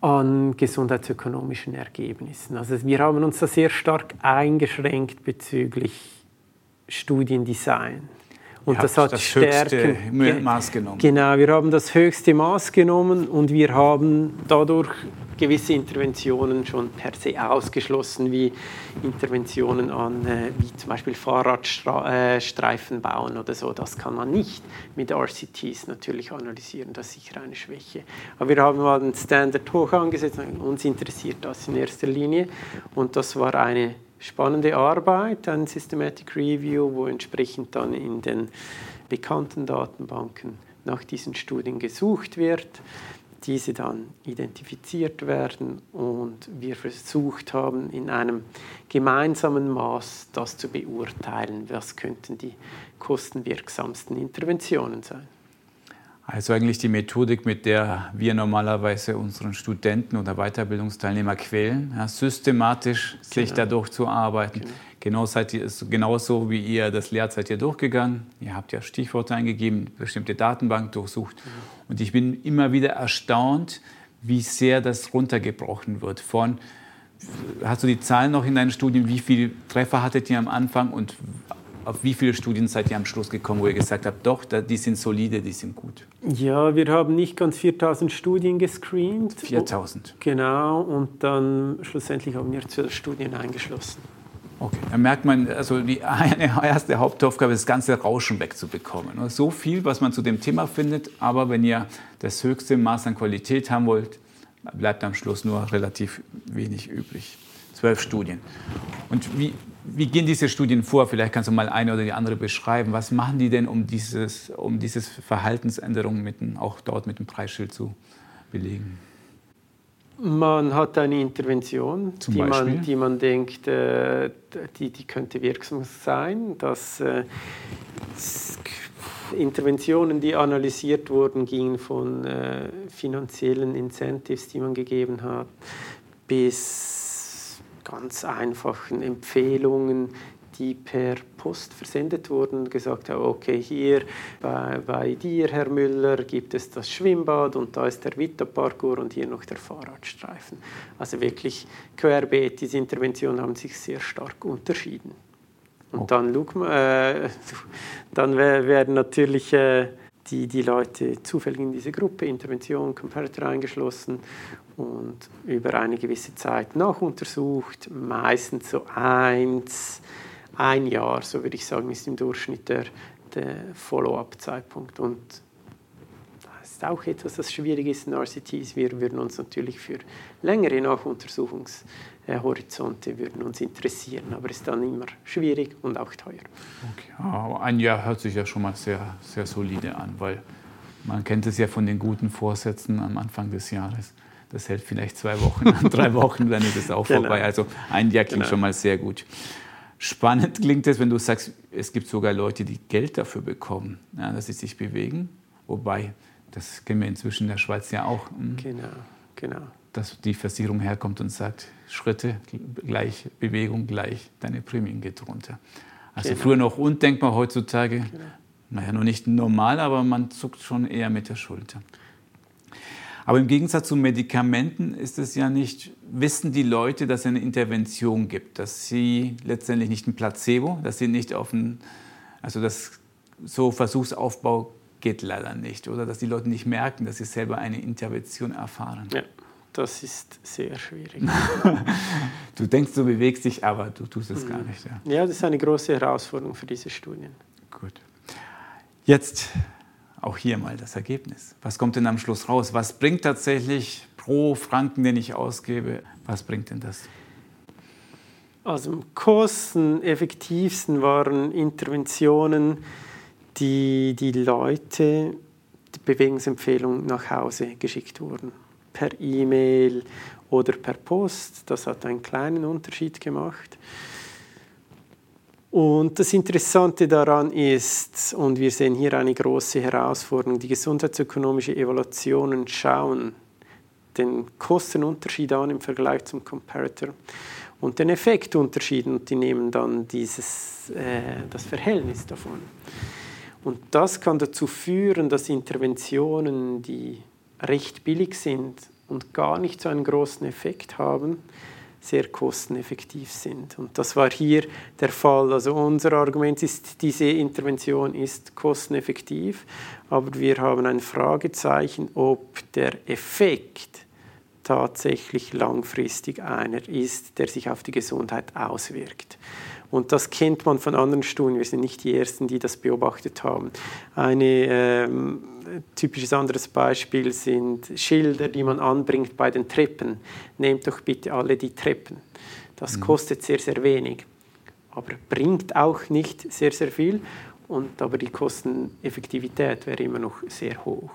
an gesundheitsökonomischen Ergebnissen. Also wir haben uns da sehr stark eingeschränkt bezüglich Studiendesign. Und das hat das Stärken, höchste Maß genommen. Genau, wir haben das höchste Maß genommen und wir haben dadurch gewisse Interventionen schon per se ausgeschlossen, wie Interventionen an, äh, wie zum Beispiel Fahrradstreifen äh, bauen oder so. Das kann man nicht mit RCTs natürlich analysieren, das ist sicher eine Schwäche. Aber wir haben mal den Standard hoch angesetzt, uns interessiert das in erster Linie und das war eine spannende Arbeit, ein Systematic Review, wo entsprechend dann in den bekannten Datenbanken nach diesen Studien gesucht wird, diese dann identifiziert werden und wir versucht haben, in einem gemeinsamen Maß das zu beurteilen, was könnten die kostenwirksamsten Interventionen sein. Also eigentlich die Methodik, mit der wir normalerweise unseren Studenten oder Weiterbildungsteilnehmer quälen, ja, systematisch genau. sich dadurch zu arbeiten. Genau. Genau seid ihr, genauso wie ihr das lehrt, seid ihr durchgegangen. Ihr habt ja Stichworte eingegeben, bestimmte Datenbank durchsucht. Mhm. Und ich bin immer wieder erstaunt, wie sehr das runtergebrochen wird. Von, hast du die Zahlen noch in deinen Studien, wie viele Treffer hattet ihr am Anfang und auf wie viele Studien seid ihr am Schluss gekommen, wo ihr gesagt habt, doch, die sind solide, die sind gut? Ja, wir haben nicht ganz 4000 Studien gescreent. 4000? Genau, und dann schlussendlich haben wir zwölf Studien eingeschlossen. Okay, dann merkt man, also die eine erste Hauptaufgabe ist, das ganze Rauschen wegzubekommen. So viel, was man zu dem Thema findet, aber wenn ihr das höchste Maß an Qualität haben wollt, bleibt am Schluss nur relativ wenig übrig. Zwölf Studien. Und wie, wie gehen diese Studien vor? Vielleicht kannst du mal eine oder die andere beschreiben. Was machen die denn, um dieses, um dieses Verhaltensänderung mit, auch dort mit dem Preisschild zu belegen? Man hat eine Intervention, die man, die man denkt, äh, die, die könnte wirksam sein. Dass, äh, Interventionen, die analysiert wurden, gingen von äh, finanziellen Incentives, die man gegeben hat, bis ganz einfachen Empfehlungen, die per Post versendet wurden, gesagt haben, okay, hier bei, bei, dir, Herr Müller, gibt es das Schwimmbad und da ist der Vita-Parkour und hier noch der Fahrradstreifen. Also wirklich querbeet, diese Interventionen haben sich sehr stark unterschieden. Und okay. dann, äh, dann werden natürlich äh, die, die Leute zufällig in diese Gruppe, Intervention, Comparator eingeschlossen und über eine gewisse Zeit nachuntersucht. Meistens so eins, ein Jahr, so würde ich sagen, ist im Durchschnitt der, der Follow-up-Zeitpunkt. Und das ist auch etwas, das schwierig ist in RCTs. Wir würden uns natürlich für längere Nachuntersuchungshorizonte würden uns interessieren, aber es ist dann immer schwierig und auch teuer. Okay. Aber ein Jahr hört sich ja schon mal sehr, sehr solide an, weil man kennt es ja von den guten Vorsätzen am Anfang des Jahres das hält vielleicht zwei Wochen, drei Wochen, dann ist es auch genau. vorbei. Also ein Jahr klingt genau. schon mal sehr gut. Spannend klingt es, wenn du sagst, es gibt sogar Leute, die Geld dafür bekommen, ja, dass sie sich bewegen. Wobei, das kennen wir inzwischen in der Schweiz ja auch. Hm, genau, genau. Dass die Versicherung herkommt und sagt, Schritte gleich, Bewegung gleich, deine Prämien geht runter. Also genau. früher noch undenkbar, heutzutage, genau. naja, noch nicht normal, aber man zuckt schon eher mit der Schulter. Aber im Gegensatz zu Medikamenten ist es ja nicht, wissen die Leute, dass es eine Intervention gibt, dass sie letztendlich nicht ein Placebo, dass sie nicht auf ein, also das so Versuchsaufbau geht leider nicht, oder dass die Leute nicht merken, dass sie selber eine Intervention erfahren. Ja, das ist sehr schwierig. du denkst, du bewegst dich, aber du tust es mhm. gar nicht. Ja. ja, das ist eine große Herausforderung für diese Studien. Gut. Jetzt auch hier mal das Ergebnis. Was kommt denn am Schluss raus? Was bringt tatsächlich pro Franken, den ich ausgebe, was bringt denn das? Also am kosteneffektivsten waren Interventionen, die die Leute die Bewegungsempfehlung nach Hause geschickt wurden. Per E-Mail oder per Post. Das hat einen kleinen Unterschied gemacht. Und das Interessante daran ist, und wir sehen hier eine große Herausforderung, die gesundheitsökonomische Evaluationen schauen den Kostenunterschied an im Vergleich zum Comparator und den Effektunterschied und die nehmen dann dieses, äh, das Verhältnis davon. Und das kann dazu führen, dass Interventionen, die recht billig sind und gar nicht so einen großen Effekt haben, sehr kosteneffektiv sind. Und das war hier der Fall. Also unser Argument ist, diese Intervention ist kosteneffektiv, aber wir haben ein Fragezeichen, ob der Effekt tatsächlich langfristig einer ist, der sich auf die Gesundheit auswirkt. Und das kennt man von anderen Studien. Wir sind nicht die Ersten, die das beobachtet haben. Ein ähm, typisches anderes Beispiel sind Schilder, die man anbringt bei den Treppen. Nehmt doch bitte alle die Treppen. Das mhm. kostet sehr, sehr wenig, aber bringt auch nicht sehr, sehr viel. Und, aber die Kosteneffektivität wäre immer noch sehr hoch.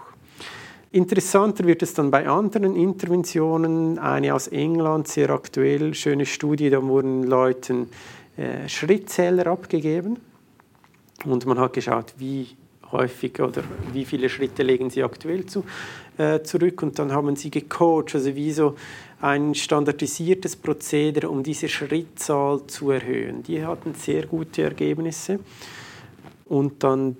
Interessanter wird es dann bei anderen Interventionen. Eine aus England, sehr aktuell, schöne Studie, da wurden Leuten äh, Schrittzähler abgegeben. Und man hat geschaut, wie häufig oder wie viele Schritte legen sie aktuell zu, äh, zurück. Und dann haben sie gecoacht, also wie so ein standardisiertes Prozedere, um diese Schrittzahl zu erhöhen. Die hatten sehr gute Ergebnisse. Und dann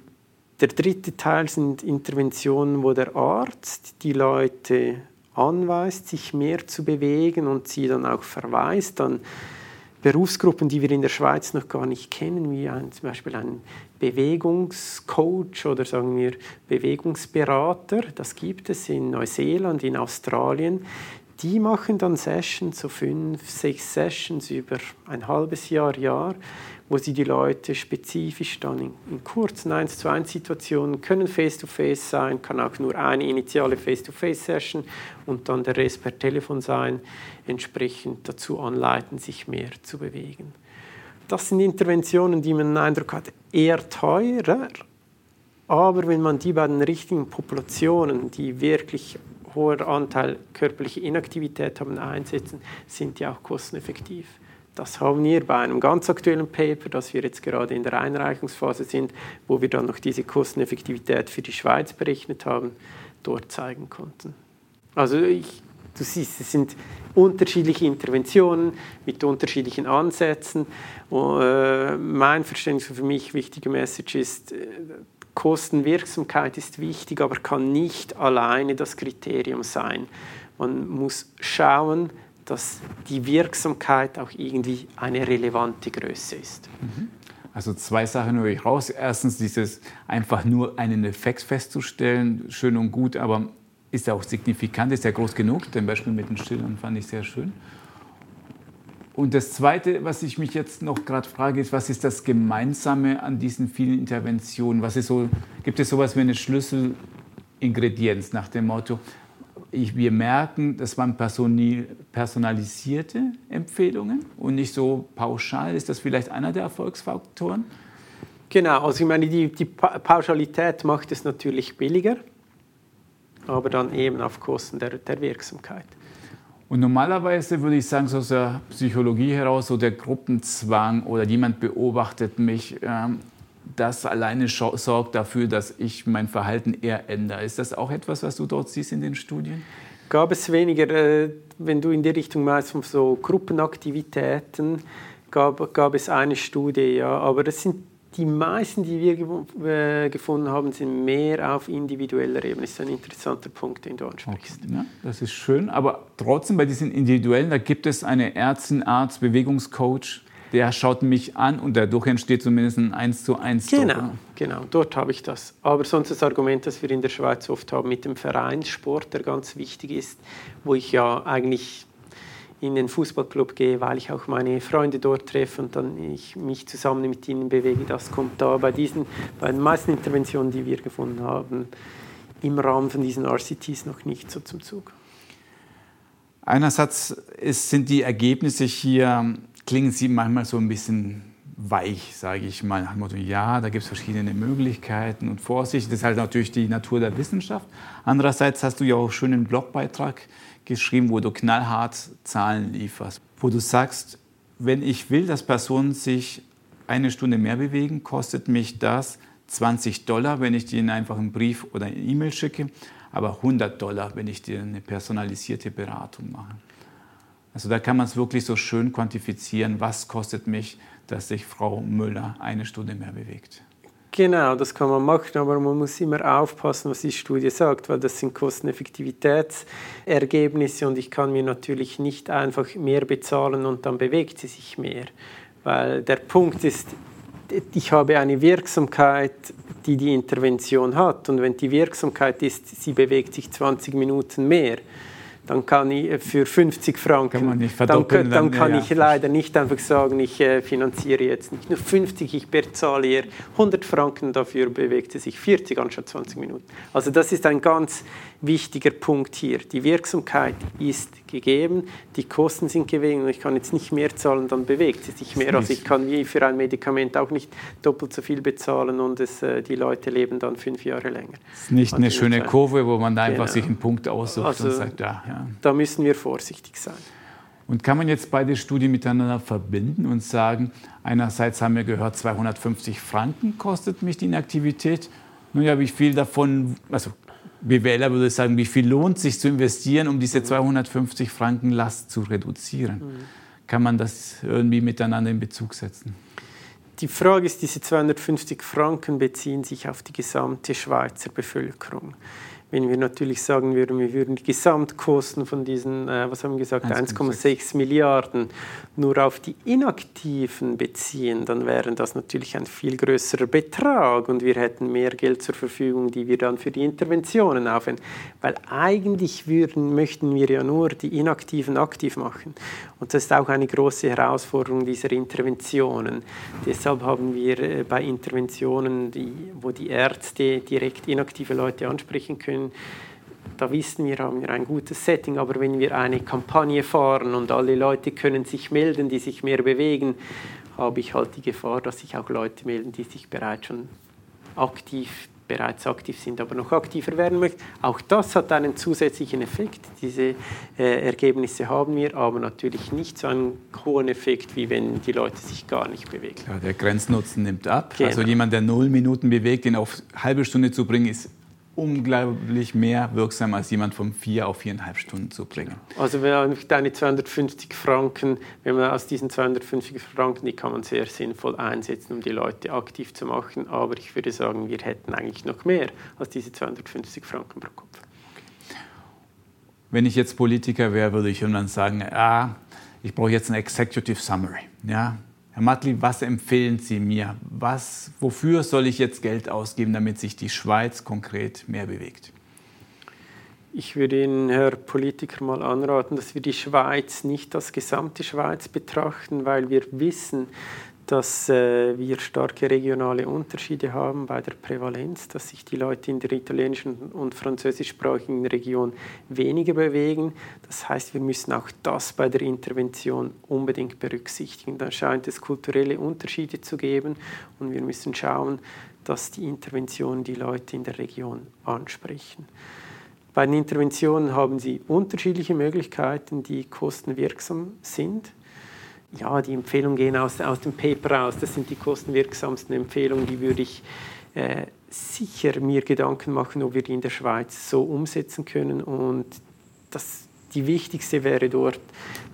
der dritte Teil sind Interventionen, wo der Arzt die Leute anweist, sich mehr zu bewegen und sie dann auch verweist. An Berufsgruppen, die wir in der Schweiz noch gar nicht kennen, wie ein, zum Beispiel ein Bewegungscoach oder sagen wir Bewegungsberater. Das gibt es in Neuseeland, in Australien. Die machen dann Sessions, so fünf, sechs Sessions über ein halbes Jahr, Jahr, wo sie die Leute spezifisch dann in, in kurzen 1 zu 1 Situationen können face-to-face -face sein, kann auch nur eine initiale Face-to-Face-Session und dann der Rest per Telefon sein, entsprechend dazu anleiten, sich mehr zu bewegen. Das sind Interventionen, die man den Eindruck hat, eher teurer, aber wenn man die bei den richtigen Populationen, die wirklich hoher Anteil körperliche Inaktivität haben, einsetzen, sind die auch kosteneffektiv. Das haben wir bei einem ganz aktuellen Paper, das wir jetzt gerade in der Einreichungsphase sind, wo wir dann noch diese Kosteneffektivität für die Schweiz berechnet haben, dort zeigen konnten. Also ich, du siehst, es sind unterschiedliche Interventionen mit unterschiedlichen Ansätzen. Und, äh, mein Verständnis für mich wichtige Message ist, äh, Kostenwirksamkeit ist wichtig, aber kann nicht alleine das Kriterium sein. Man muss schauen, dass die Wirksamkeit auch irgendwie eine relevante Größe ist. Mhm. Also zwei Sachen höre ich raus. Erstens dieses einfach nur einen Effekt festzustellen, schön und gut, aber ist auch signifikant, ist er groß genug? Zum Beispiel mit den Stillern fand ich sehr schön. Und das Zweite, was ich mich jetzt noch gerade frage, ist, was ist das Gemeinsame an diesen vielen Interventionen? Was ist so, gibt es sowas wie eine Schlüsselingredienz nach dem Motto, ich, wir merken, das waren personalisierte Empfehlungen und nicht so pauschal. Ist das vielleicht einer der Erfolgsfaktoren? Genau, also ich meine, die, die Pauschalität macht es natürlich billiger, aber dann eben auf Kosten der, der Wirksamkeit. Und normalerweise würde ich sagen, so aus der Psychologie heraus, so der Gruppenzwang oder jemand beobachtet mich, ähm, das alleine sorgt dafür, dass ich mein Verhalten eher ändere. Ist das auch etwas, was du dort siehst in den Studien? Gab es weniger, äh, wenn du in die Richtung meinst, von so Gruppenaktivitäten, gab, gab es eine Studie, ja, aber das sind die meisten, die wir äh, gefunden haben, sind mehr auf individueller Ebene. Das ist ein interessanter Punkt, den du ansprichst. Okay, ja, das ist schön, aber trotzdem bei diesen individuellen, da gibt es eine Ärztin, Arzt, Bewegungscoach, der schaut mich an und dadurch entsteht zumindest ein 1 zu 1 Genau, genau, dort habe ich das. Aber sonst das Argument, das wir in der Schweiz oft haben mit dem Vereinssport, der ganz wichtig ist, wo ich ja eigentlich in den Fußballclub gehe, weil ich auch meine Freunde dort treffe und dann ich mich zusammen mit ihnen bewege. Das kommt da bei diesen, bei den meisten Interventionen, die wir gefunden haben, im Rahmen von diesen RCTs noch nicht so zum Zug. Einerseits ist, sind die Ergebnisse hier klingen sie manchmal so ein bisschen weich, sage ich mal, nach dem Motto, ja, da gibt es verschiedene Möglichkeiten und Vorsicht. Das ist halt natürlich die Natur der Wissenschaft. Andererseits hast du ja auch schon einen Blogbeitrag geschrieben, wo du knallhart Zahlen lieferst, wo du sagst, wenn ich will, dass Personen sich eine Stunde mehr bewegen, kostet mich das 20 Dollar, wenn ich denen einfach einen Brief oder eine E-Mail schicke, aber 100 Dollar, wenn ich dir eine personalisierte Beratung mache. Also da kann man es wirklich so schön quantifizieren, was kostet mich, dass sich Frau Müller eine Stunde mehr bewegt. Genau, das kann man machen, aber man muss immer aufpassen, was die Studie sagt, weil das sind Kosteneffektivitätsergebnisse und ich kann mir natürlich nicht einfach mehr bezahlen und dann bewegt sie sich mehr. Weil der Punkt ist, ich habe eine Wirksamkeit, die die Intervention hat und wenn die Wirksamkeit ist, sie bewegt sich 20 Minuten mehr, dann kann ich äh, für 50 Franken, kann dann, dann, dann, kann ja, ich leider nicht einfach sagen, ich äh, finanziere jetzt nicht nur 50, ich bezahle ihr 100 Franken, dafür bewegt sie sich 40 anstatt 20 Minuten. Also das ist ein ganz wichtiger Punkt hier. Die Wirksamkeit ist gegeben, die Kosten sind gegeben und ich kann jetzt nicht mehr zahlen, dann bewegt sie sich mehr. Also ich kann wie für ein Medikament auch nicht doppelt so viel bezahlen und es, äh, die Leute leben dann fünf Jahre länger. Das ist nicht eine schöne Kurve, wo man da einfach genau. sich einen Punkt aussucht also, und sagt, ja, ja. Da müssen wir vorsichtig sein. Und kann man jetzt beide Studien miteinander verbinden und sagen, einerseits haben wir gehört, 250 Franken kostet mich die Inaktivität. Nun ja, wie viel davon, also BWLer würde sagen, wie viel lohnt sich zu investieren, um diese 250 Franken Last zu reduzieren? Mhm. Kann man das irgendwie miteinander in Bezug setzen? Die Frage ist, diese 250 Franken beziehen sich auf die gesamte Schweizer Bevölkerung. Wenn wir natürlich sagen würden, wir würden die Gesamtkosten von diesen, äh, was haben wir gesagt, 1,6 Milliarden nur auf die Inaktiven beziehen, dann wäre das natürlich ein viel größerer Betrag und wir hätten mehr Geld zur Verfügung, die wir dann für die Interventionen aufwenden. Weil eigentlich würden, möchten wir ja nur die Inaktiven aktiv machen. Und das ist auch eine große Herausforderung dieser Interventionen. Deshalb haben wir äh, bei Interventionen, die, wo die Ärzte direkt inaktive Leute ansprechen können, können, da wissen wir, haben wir ein gutes Setting, aber wenn wir eine Kampagne fahren und alle Leute können sich melden, die sich mehr bewegen, habe ich halt die Gefahr, dass sich auch Leute melden, die sich bereits schon aktiv bereits aktiv sind, aber noch aktiver werden möchten. Auch das hat einen zusätzlichen Effekt. Diese äh, Ergebnisse haben wir, aber natürlich nicht so einen hohen Effekt, wie wenn die Leute sich gar nicht bewegen. Ja, der Grenznutzen nimmt ab. Genau. Also jemand, der null Minuten bewegt, den auf halbe Stunde zu bringen, ist unglaublich mehr wirksam als jemand von vier auf viereinhalb Stunden zu bringen. Also wenn deine 250 Franken, wenn man aus diesen 250 Franken, die kann man sehr sinnvoll einsetzen, um die Leute aktiv zu machen. Aber ich würde sagen, wir hätten eigentlich noch mehr als diese 250 Franken pro Kopf. Wenn ich jetzt Politiker wäre, würde ich dann sagen, ah, ich brauche jetzt ein Executive Summary. Ja? Herr Matli, was empfehlen Sie mir? Was, wofür soll ich jetzt Geld ausgeben, damit sich die Schweiz konkret mehr bewegt? Ich würde Ihnen, Herr Politiker, mal anraten, dass wir die Schweiz nicht als gesamte Schweiz betrachten, weil wir wissen, dass äh, wir starke regionale Unterschiede haben bei der Prävalenz, dass sich die Leute in der italienischen und französischsprachigen Region weniger bewegen. Das heißt, wir müssen auch das bei der Intervention unbedingt berücksichtigen. Da scheint es kulturelle Unterschiede zu geben und wir müssen schauen, dass die Interventionen die Leute in der Region ansprechen. Bei den Interventionen haben Sie unterschiedliche Möglichkeiten, die kostenwirksam sind ja, die Empfehlungen gehen aus, aus dem Paper raus. Das sind die kostenwirksamsten Empfehlungen, die würde ich äh, sicher mir Gedanken machen, ob wir die in der Schweiz so umsetzen können. Und das, die wichtigste wäre dort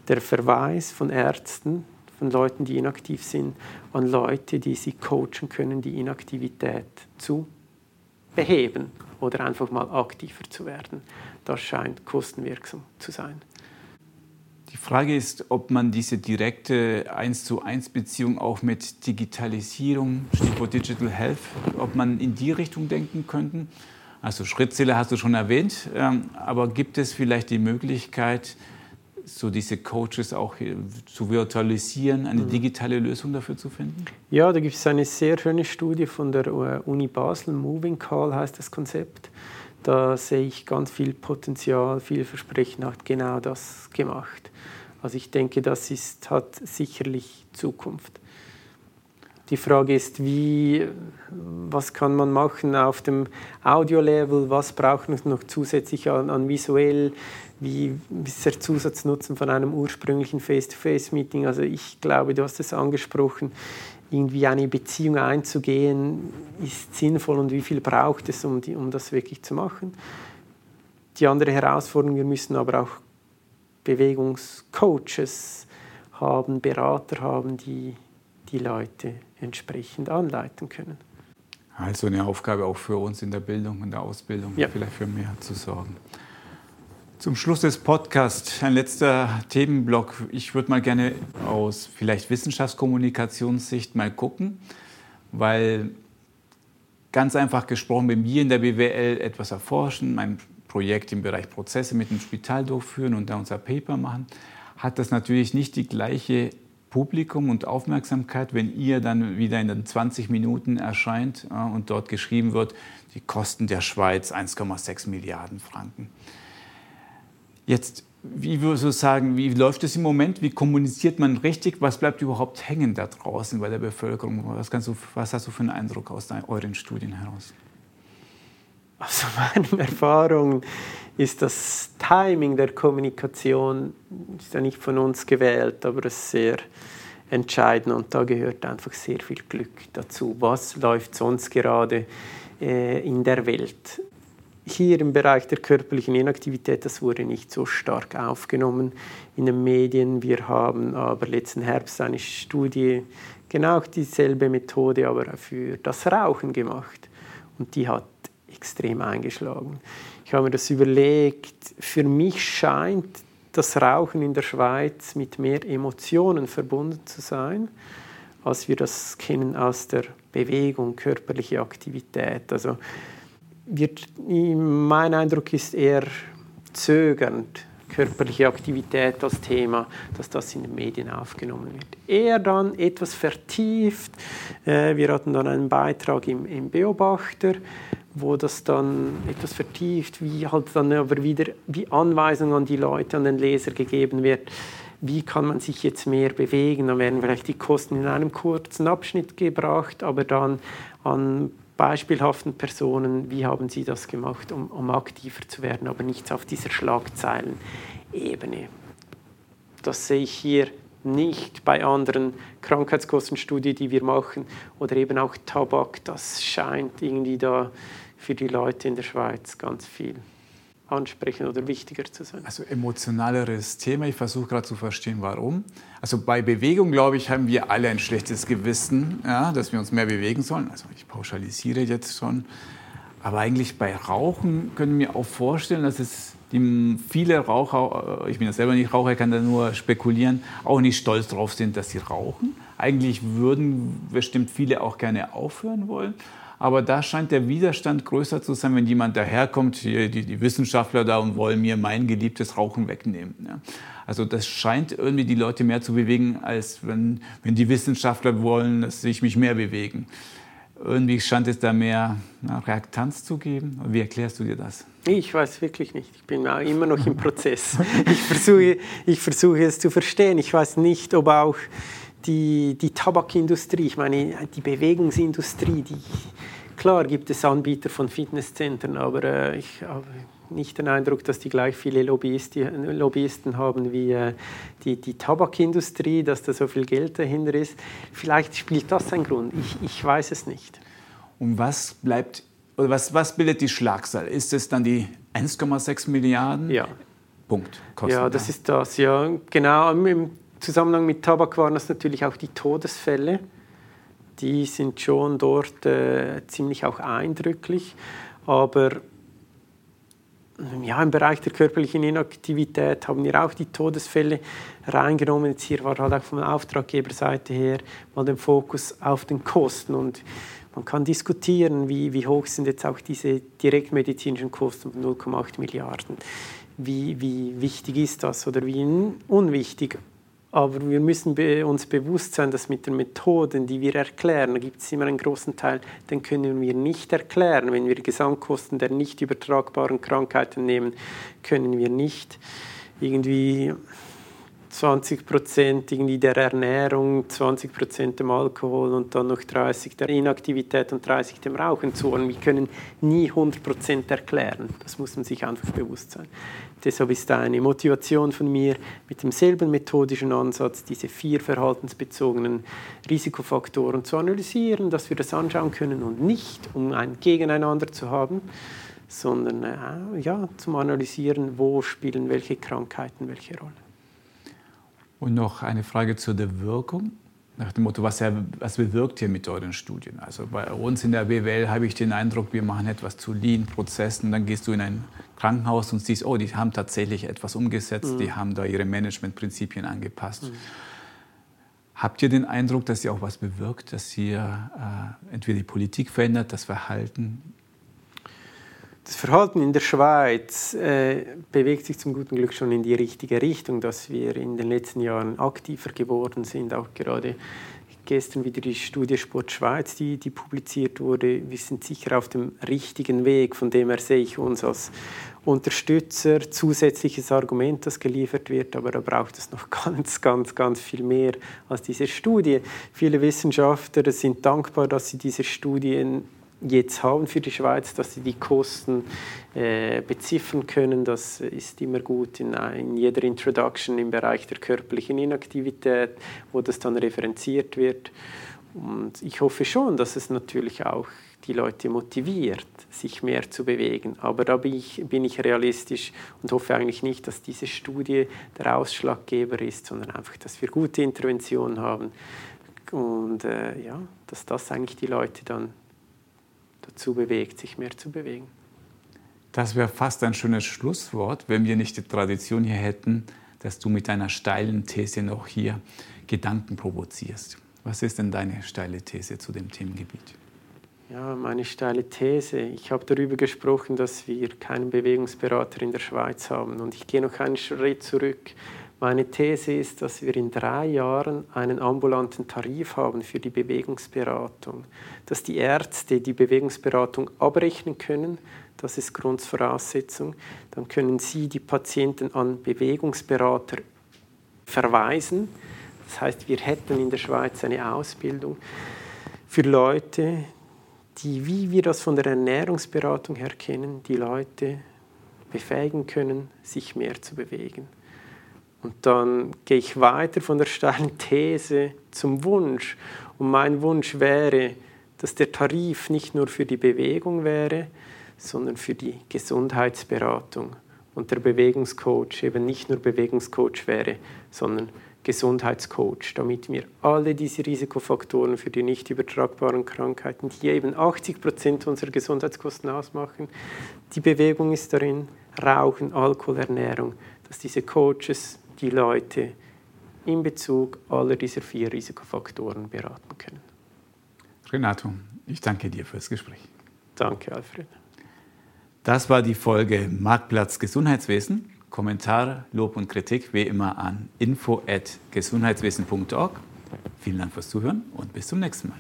der Verweis von Ärzten, von Leuten, die inaktiv sind, an Leute, die sie coachen können, die Inaktivität zu beheben oder einfach mal aktiver zu werden. Das scheint kostenwirksam zu sein. Die Frage ist, ob man diese direkte 1 zu 1 Beziehung auch mit Digitalisierung, Stichwort Digital Health, ob man in die Richtung denken könnte. Also Schrittzähler hast du schon erwähnt, ähm, aber gibt es vielleicht die Möglichkeit, so diese Coaches auch zu virtualisieren, eine mhm. digitale Lösung dafür zu finden? Ja, da gibt es eine sehr schöne Studie von der äh, Uni Basel, Moving Call heißt das Konzept. Da sehe ich ganz viel Potenzial, viel Versprechen, hat genau das gemacht. Also ich denke, das ist, hat sicherlich Zukunft. Die Frage ist, wie, was kann man machen auf dem Audio-Level, was braucht man noch zusätzlich an, an visuell, wie ist der Zusatznutzen von einem ursprünglichen Face-to-Face-Meeting? Also ich glaube, du hast es angesprochen, irgendwie eine Beziehung einzugehen, ist sinnvoll und wie viel braucht es, um, die, um das wirklich zu machen. Die andere Herausforderung, wir müssen aber auch Bewegungscoaches haben, Berater haben, die die Leute entsprechend anleiten können. Also eine Aufgabe auch für uns in der Bildung und der Ausbildung, ja. vielleicht für mehr zu sorgen. Zum Schluss des Podcasts ein letzter Themenblock. Ich würde mal gerne aus vielleicht Wissenschaftskommunikationssicht mal gucken, weil ganz einfach gesprochen, wenn wir in der BWL etwas erforschen, mein Projekt im Bereich Prozesse mit dem Spital durchführen und da unser Paper machen, hat das natürlich nicht die gleiche Publikum und Aufmerksamkeit, wenn ihr dann wieder in den 20 Minuten erscheint ja, und dort geschrieben wird, die Kosten der Schweiz 1,6 Milliarden Franken. Jetzt, wie würdest du sagen, wie läuft es im Moment? Wie kommuniziert man richtig? Was bleibt überhaupt hängen da draußen bei der Bevölkerung? Was, du, was hast du für einen Eindruck aus deinen, euren Studien heraus? Aus meinen Erfahrungen ist das Timing der Kommunikation ist ja nicht von uns gewählt, aber es ist sehr entscheidend und da gehört einfach sehr viel Glück dazu. Was läuft sonst gerade äh, in der Welt? Hier im Bereich der körperlichen Inaktivität, das wurde nicht so stark aufgenommen in den Medien. Wir haben aber letzten Herbst eine Studie, genau dieselbe Methode, aber für das Rauchen gemacht. Und die hat extrem eingeschlagen. Ich habe mir das überlegt. Für mich scheint das Rauchen in der Schweiz mit mehr Emotionen verbunden zu sein, als wir das kennen aus der Bewegung, körperliche Aktivität. Also wird, mein Eindruck ist eher zögernd, körperliche Aktivität als Thema, dass das in den Medien aufgenommen wird. Eher dann etwas vertieft. Äh, wir hatten dann einen Beitrag im, im Beobachter, wo das dann etwas vertieft, wie halt dann aber wieder wie Anweisung an die Leute, an den Leser gegeben wird, wie kann man sich jetzt mehr bewegen. Dann werden vielleicht die Kosten in einem kurzen Abschnitt gebracht, aber dann an beispielhaften Personen, wie haben sie das gemacht, um, um aktiver zu werden, aber nichts auf dieser Schlagzeilenebene. Das sehe ich hier nicht bei anderen Krankheitskostenstudien, die wir machen, oder eben auch Tabak, das scheint irgendwie da für die Leute in der Schweiz ganz viel ansprechen oder wichtiger zu sein. Also emotionaleres Thema. Ich versuche gerade zu verstehen, warum. Also bei Bewegung, glaube ich, haben wir alle ein schlechtes Gewissen, ja, dass wir uns mehr bewegen sollen. Also ich pauschalisiere jetzt schon. Aber eigentlich bei Rauchen können wir auch vorstellen, dass es die viele Raucher, ich bin ja selber nicht Raucher, kann da nur spekulieren, auch nicht stolz drauf sind, dass sie rauchen. Eigentlich würden bestimmt viele auch gerne aufhören wollen. Aber da scheint der Widerstand größer zu sein, wenn jemand daherkommt, die, die, die Wissenschaftler da und wollen mir mein geliebtes Rauchen wegnehmen. Ja. Also das scheint irgendwie die Leute mehr zu bewegen, als wenn, wenn die Wissenschaftler wollen, dass ich mich mehr bewegen. Irgendwie scheint es da mehr na, Reaktanz zu geben. Wie erklärst du dir das? Ich weiß wirklich nicht. Ich bin immer noch im Prozess. Ich versuche, ich versuche es zu verstehen. Ich weiß nicht, ob auch die, die Tabakindustrie, ich meine, die Bewegungsindustrie, die, klar gibt es Anbieter von Fitnesszentren, aber äh, ich habe nicht den Eindruck, dass die gleich viele Lobbyisten, Lobbyisten haben wie äh, die, die Tabakindustrie, dass da so viel Geld dahinter ist. Vielleicht spielt das ein Grund, ich, ich weiß es nicht. Und was bleibt, oder was, was bildet die Schlagzahl? Ist es dann die 1,6 Milliarden? Ja. Punkt. Kosten ja, das da. ist das, ja. Genau, im Zusammenhang mit Tabak waren das natürlich auch die Todesfälle. Die sind schon dort äh, ziemlich auch eindrücklich. Aber ja, im Bereich der körperlichen Inaktivität haben wir auch die Todesfälle reingenommen. Jetzt hier war halt auch von der Auftraggeberseite her mal den Fokus auf den Kosten. Und man kann diskutieren, wie, wie hoch sind jetzt auch diese direktmedizinischen Kosten von 0,8 Milliarden. Wie, wie wichtig ist das oder wie unwichtig? Aber wir müssen uns bewusst sein, dass mit den Methoden, die wir erklären, gibt es immer einen großen Teil, den können wir nicht erklären. Wenn wir Gesamtkosten der nicht übertragbaren Krankheiten nehmen, können wir nicht irgendwie 20 Prozent irgendwie der Ernährung, 20 Prozent dem Alkohol und dann noch 30 der Inaktivität und 30 dem Rauchen zuordnen. Wir können nie 100 Prozent erklären. Das muss man sich einfach bewusst sein. Deshalb ist eine Motivation von mir, mit demselben methodischen Ansatz diese vier verhaltensbezogenen Risikofaktoren zu analysieren, dass wir das anschauen können und nicht, um ein Gegeneinander zu haben, sondern äh, ja, zum Analysieren, wo spielen welche Krankheiten welche Rolle. Und noch eine Frage zu der Wirkung. nach dem Motto, was, was bewirkt ihr mit euren Studien? Also bei uns in der BWL habe ich den Eindruck, wir machen etwas zu Lean-Prozessen. Dann gehst du in ein Krankenhaus und siehst, oh, die haben tatsächlich etwas umgesetzt, mhm. die haben da ihre Managementprinzipien angepasst. Mhm. Habt ihr den Eindruck, dass ihr auch was bewirkt, dass ihr äh, entweder die Politik verändert, das Verhalten? Das Verhalten in der Schweiz äh, bewegt sich zum guten Glück schon in die richtige Richtung, dass wir in den letzten Jahren aktiver geworden sind. Auch gerade gestern wieder die Studie Sport Schweiz, die, die publiziert wurde. Wir sind sicher auf dem richtigen Weg. Von dem her sehe ich uns als Unterstützer, zusätzliches Argument, das geliefert wird, aber da braucht es noch ganz, ganz, ganz viel mehr als diese Studie. Viele Wissenschaftler sind dankbar, dass sie diese Studien jetzt haben für die Schweiz, dass sie die Kosten äh, beziffern können. Das ist immer gut in, in, jeder Introduction im Bereich der körperlichen Inaktivität, wo das dann referenziert wird. Und ich hoffe schon, dass es natürlich auch die Leute motiviert, sich mehr zu bewegen. Aber da bin ich, bin ich realistisch und hoffe eigentlich nicht, dass diese Studie der Ausschlaggeber ist, sondern einfach, dass wir gute Interventionen haben und äh, ja, dass das eigentlich die Leute dann dazu bewegt, sich mehr zu bewegen. Das wäre fast ein schönes Schlusswort, wenn wir nicht die Tradition hier hätten, dass du mit einer steilen These noch hier Gedanken provozierst. Was ist denn deine steile These zu dem Themengebiet? Ja, meine steile These. Ich habe darüber gesprochen, dass wir keinen Bewegungsberater in der Schweiz haben. Und ich gehe noch einen Schritt zurück. Meine These ist, dass wir in drei Jahren einen ambulanten Tarif haben für die Bewegungsberatung. Dass die Ärzte die Bewegungsberatung abrechnen können, das ist Grundvoraussetzung. Dann können sie die Patienten an Bewegungsberater verweisen. Das heißt, wir hätten in der Schweiz eine Ausbildung für Leute, die, wie wir das von der Ernährungsberatung her kennen, die Leute befähigen können, sich mehr zu bewegen. Und dann gehe ich weiter von der steilen These zum Wunsch. Und mein Wunsch wäre, dass der Tarif nicht nur für die Bewegung wäre, sondern für die Gesundheitsberatung. Und der Bewegungscoach eben nicht nur Bewegungscoach wäre, sondern Gesundheitscoach, damit wir alle diese Risikofaktoren für die nicht übertragbaren Krankheiten, die eben 80 Prozent unserer Gesundheitskosten ausmachen, die Bewegung ist darin, Rauchen, Alkohol, Ernährung, dass diese Coaches die Leute in Bezug aller dieser vier Risikofaktoren beraten können. Renato, ich danke dir fürs Gespräch. Danke, Alfred. Das war die Folge Marktplatz Gesundheitswesen. Kommentar, Lob und Kritik wie immer an info@gesundheitswesen.org. Vielen Dank fürs Zuhören und bis zum nächsten Mal.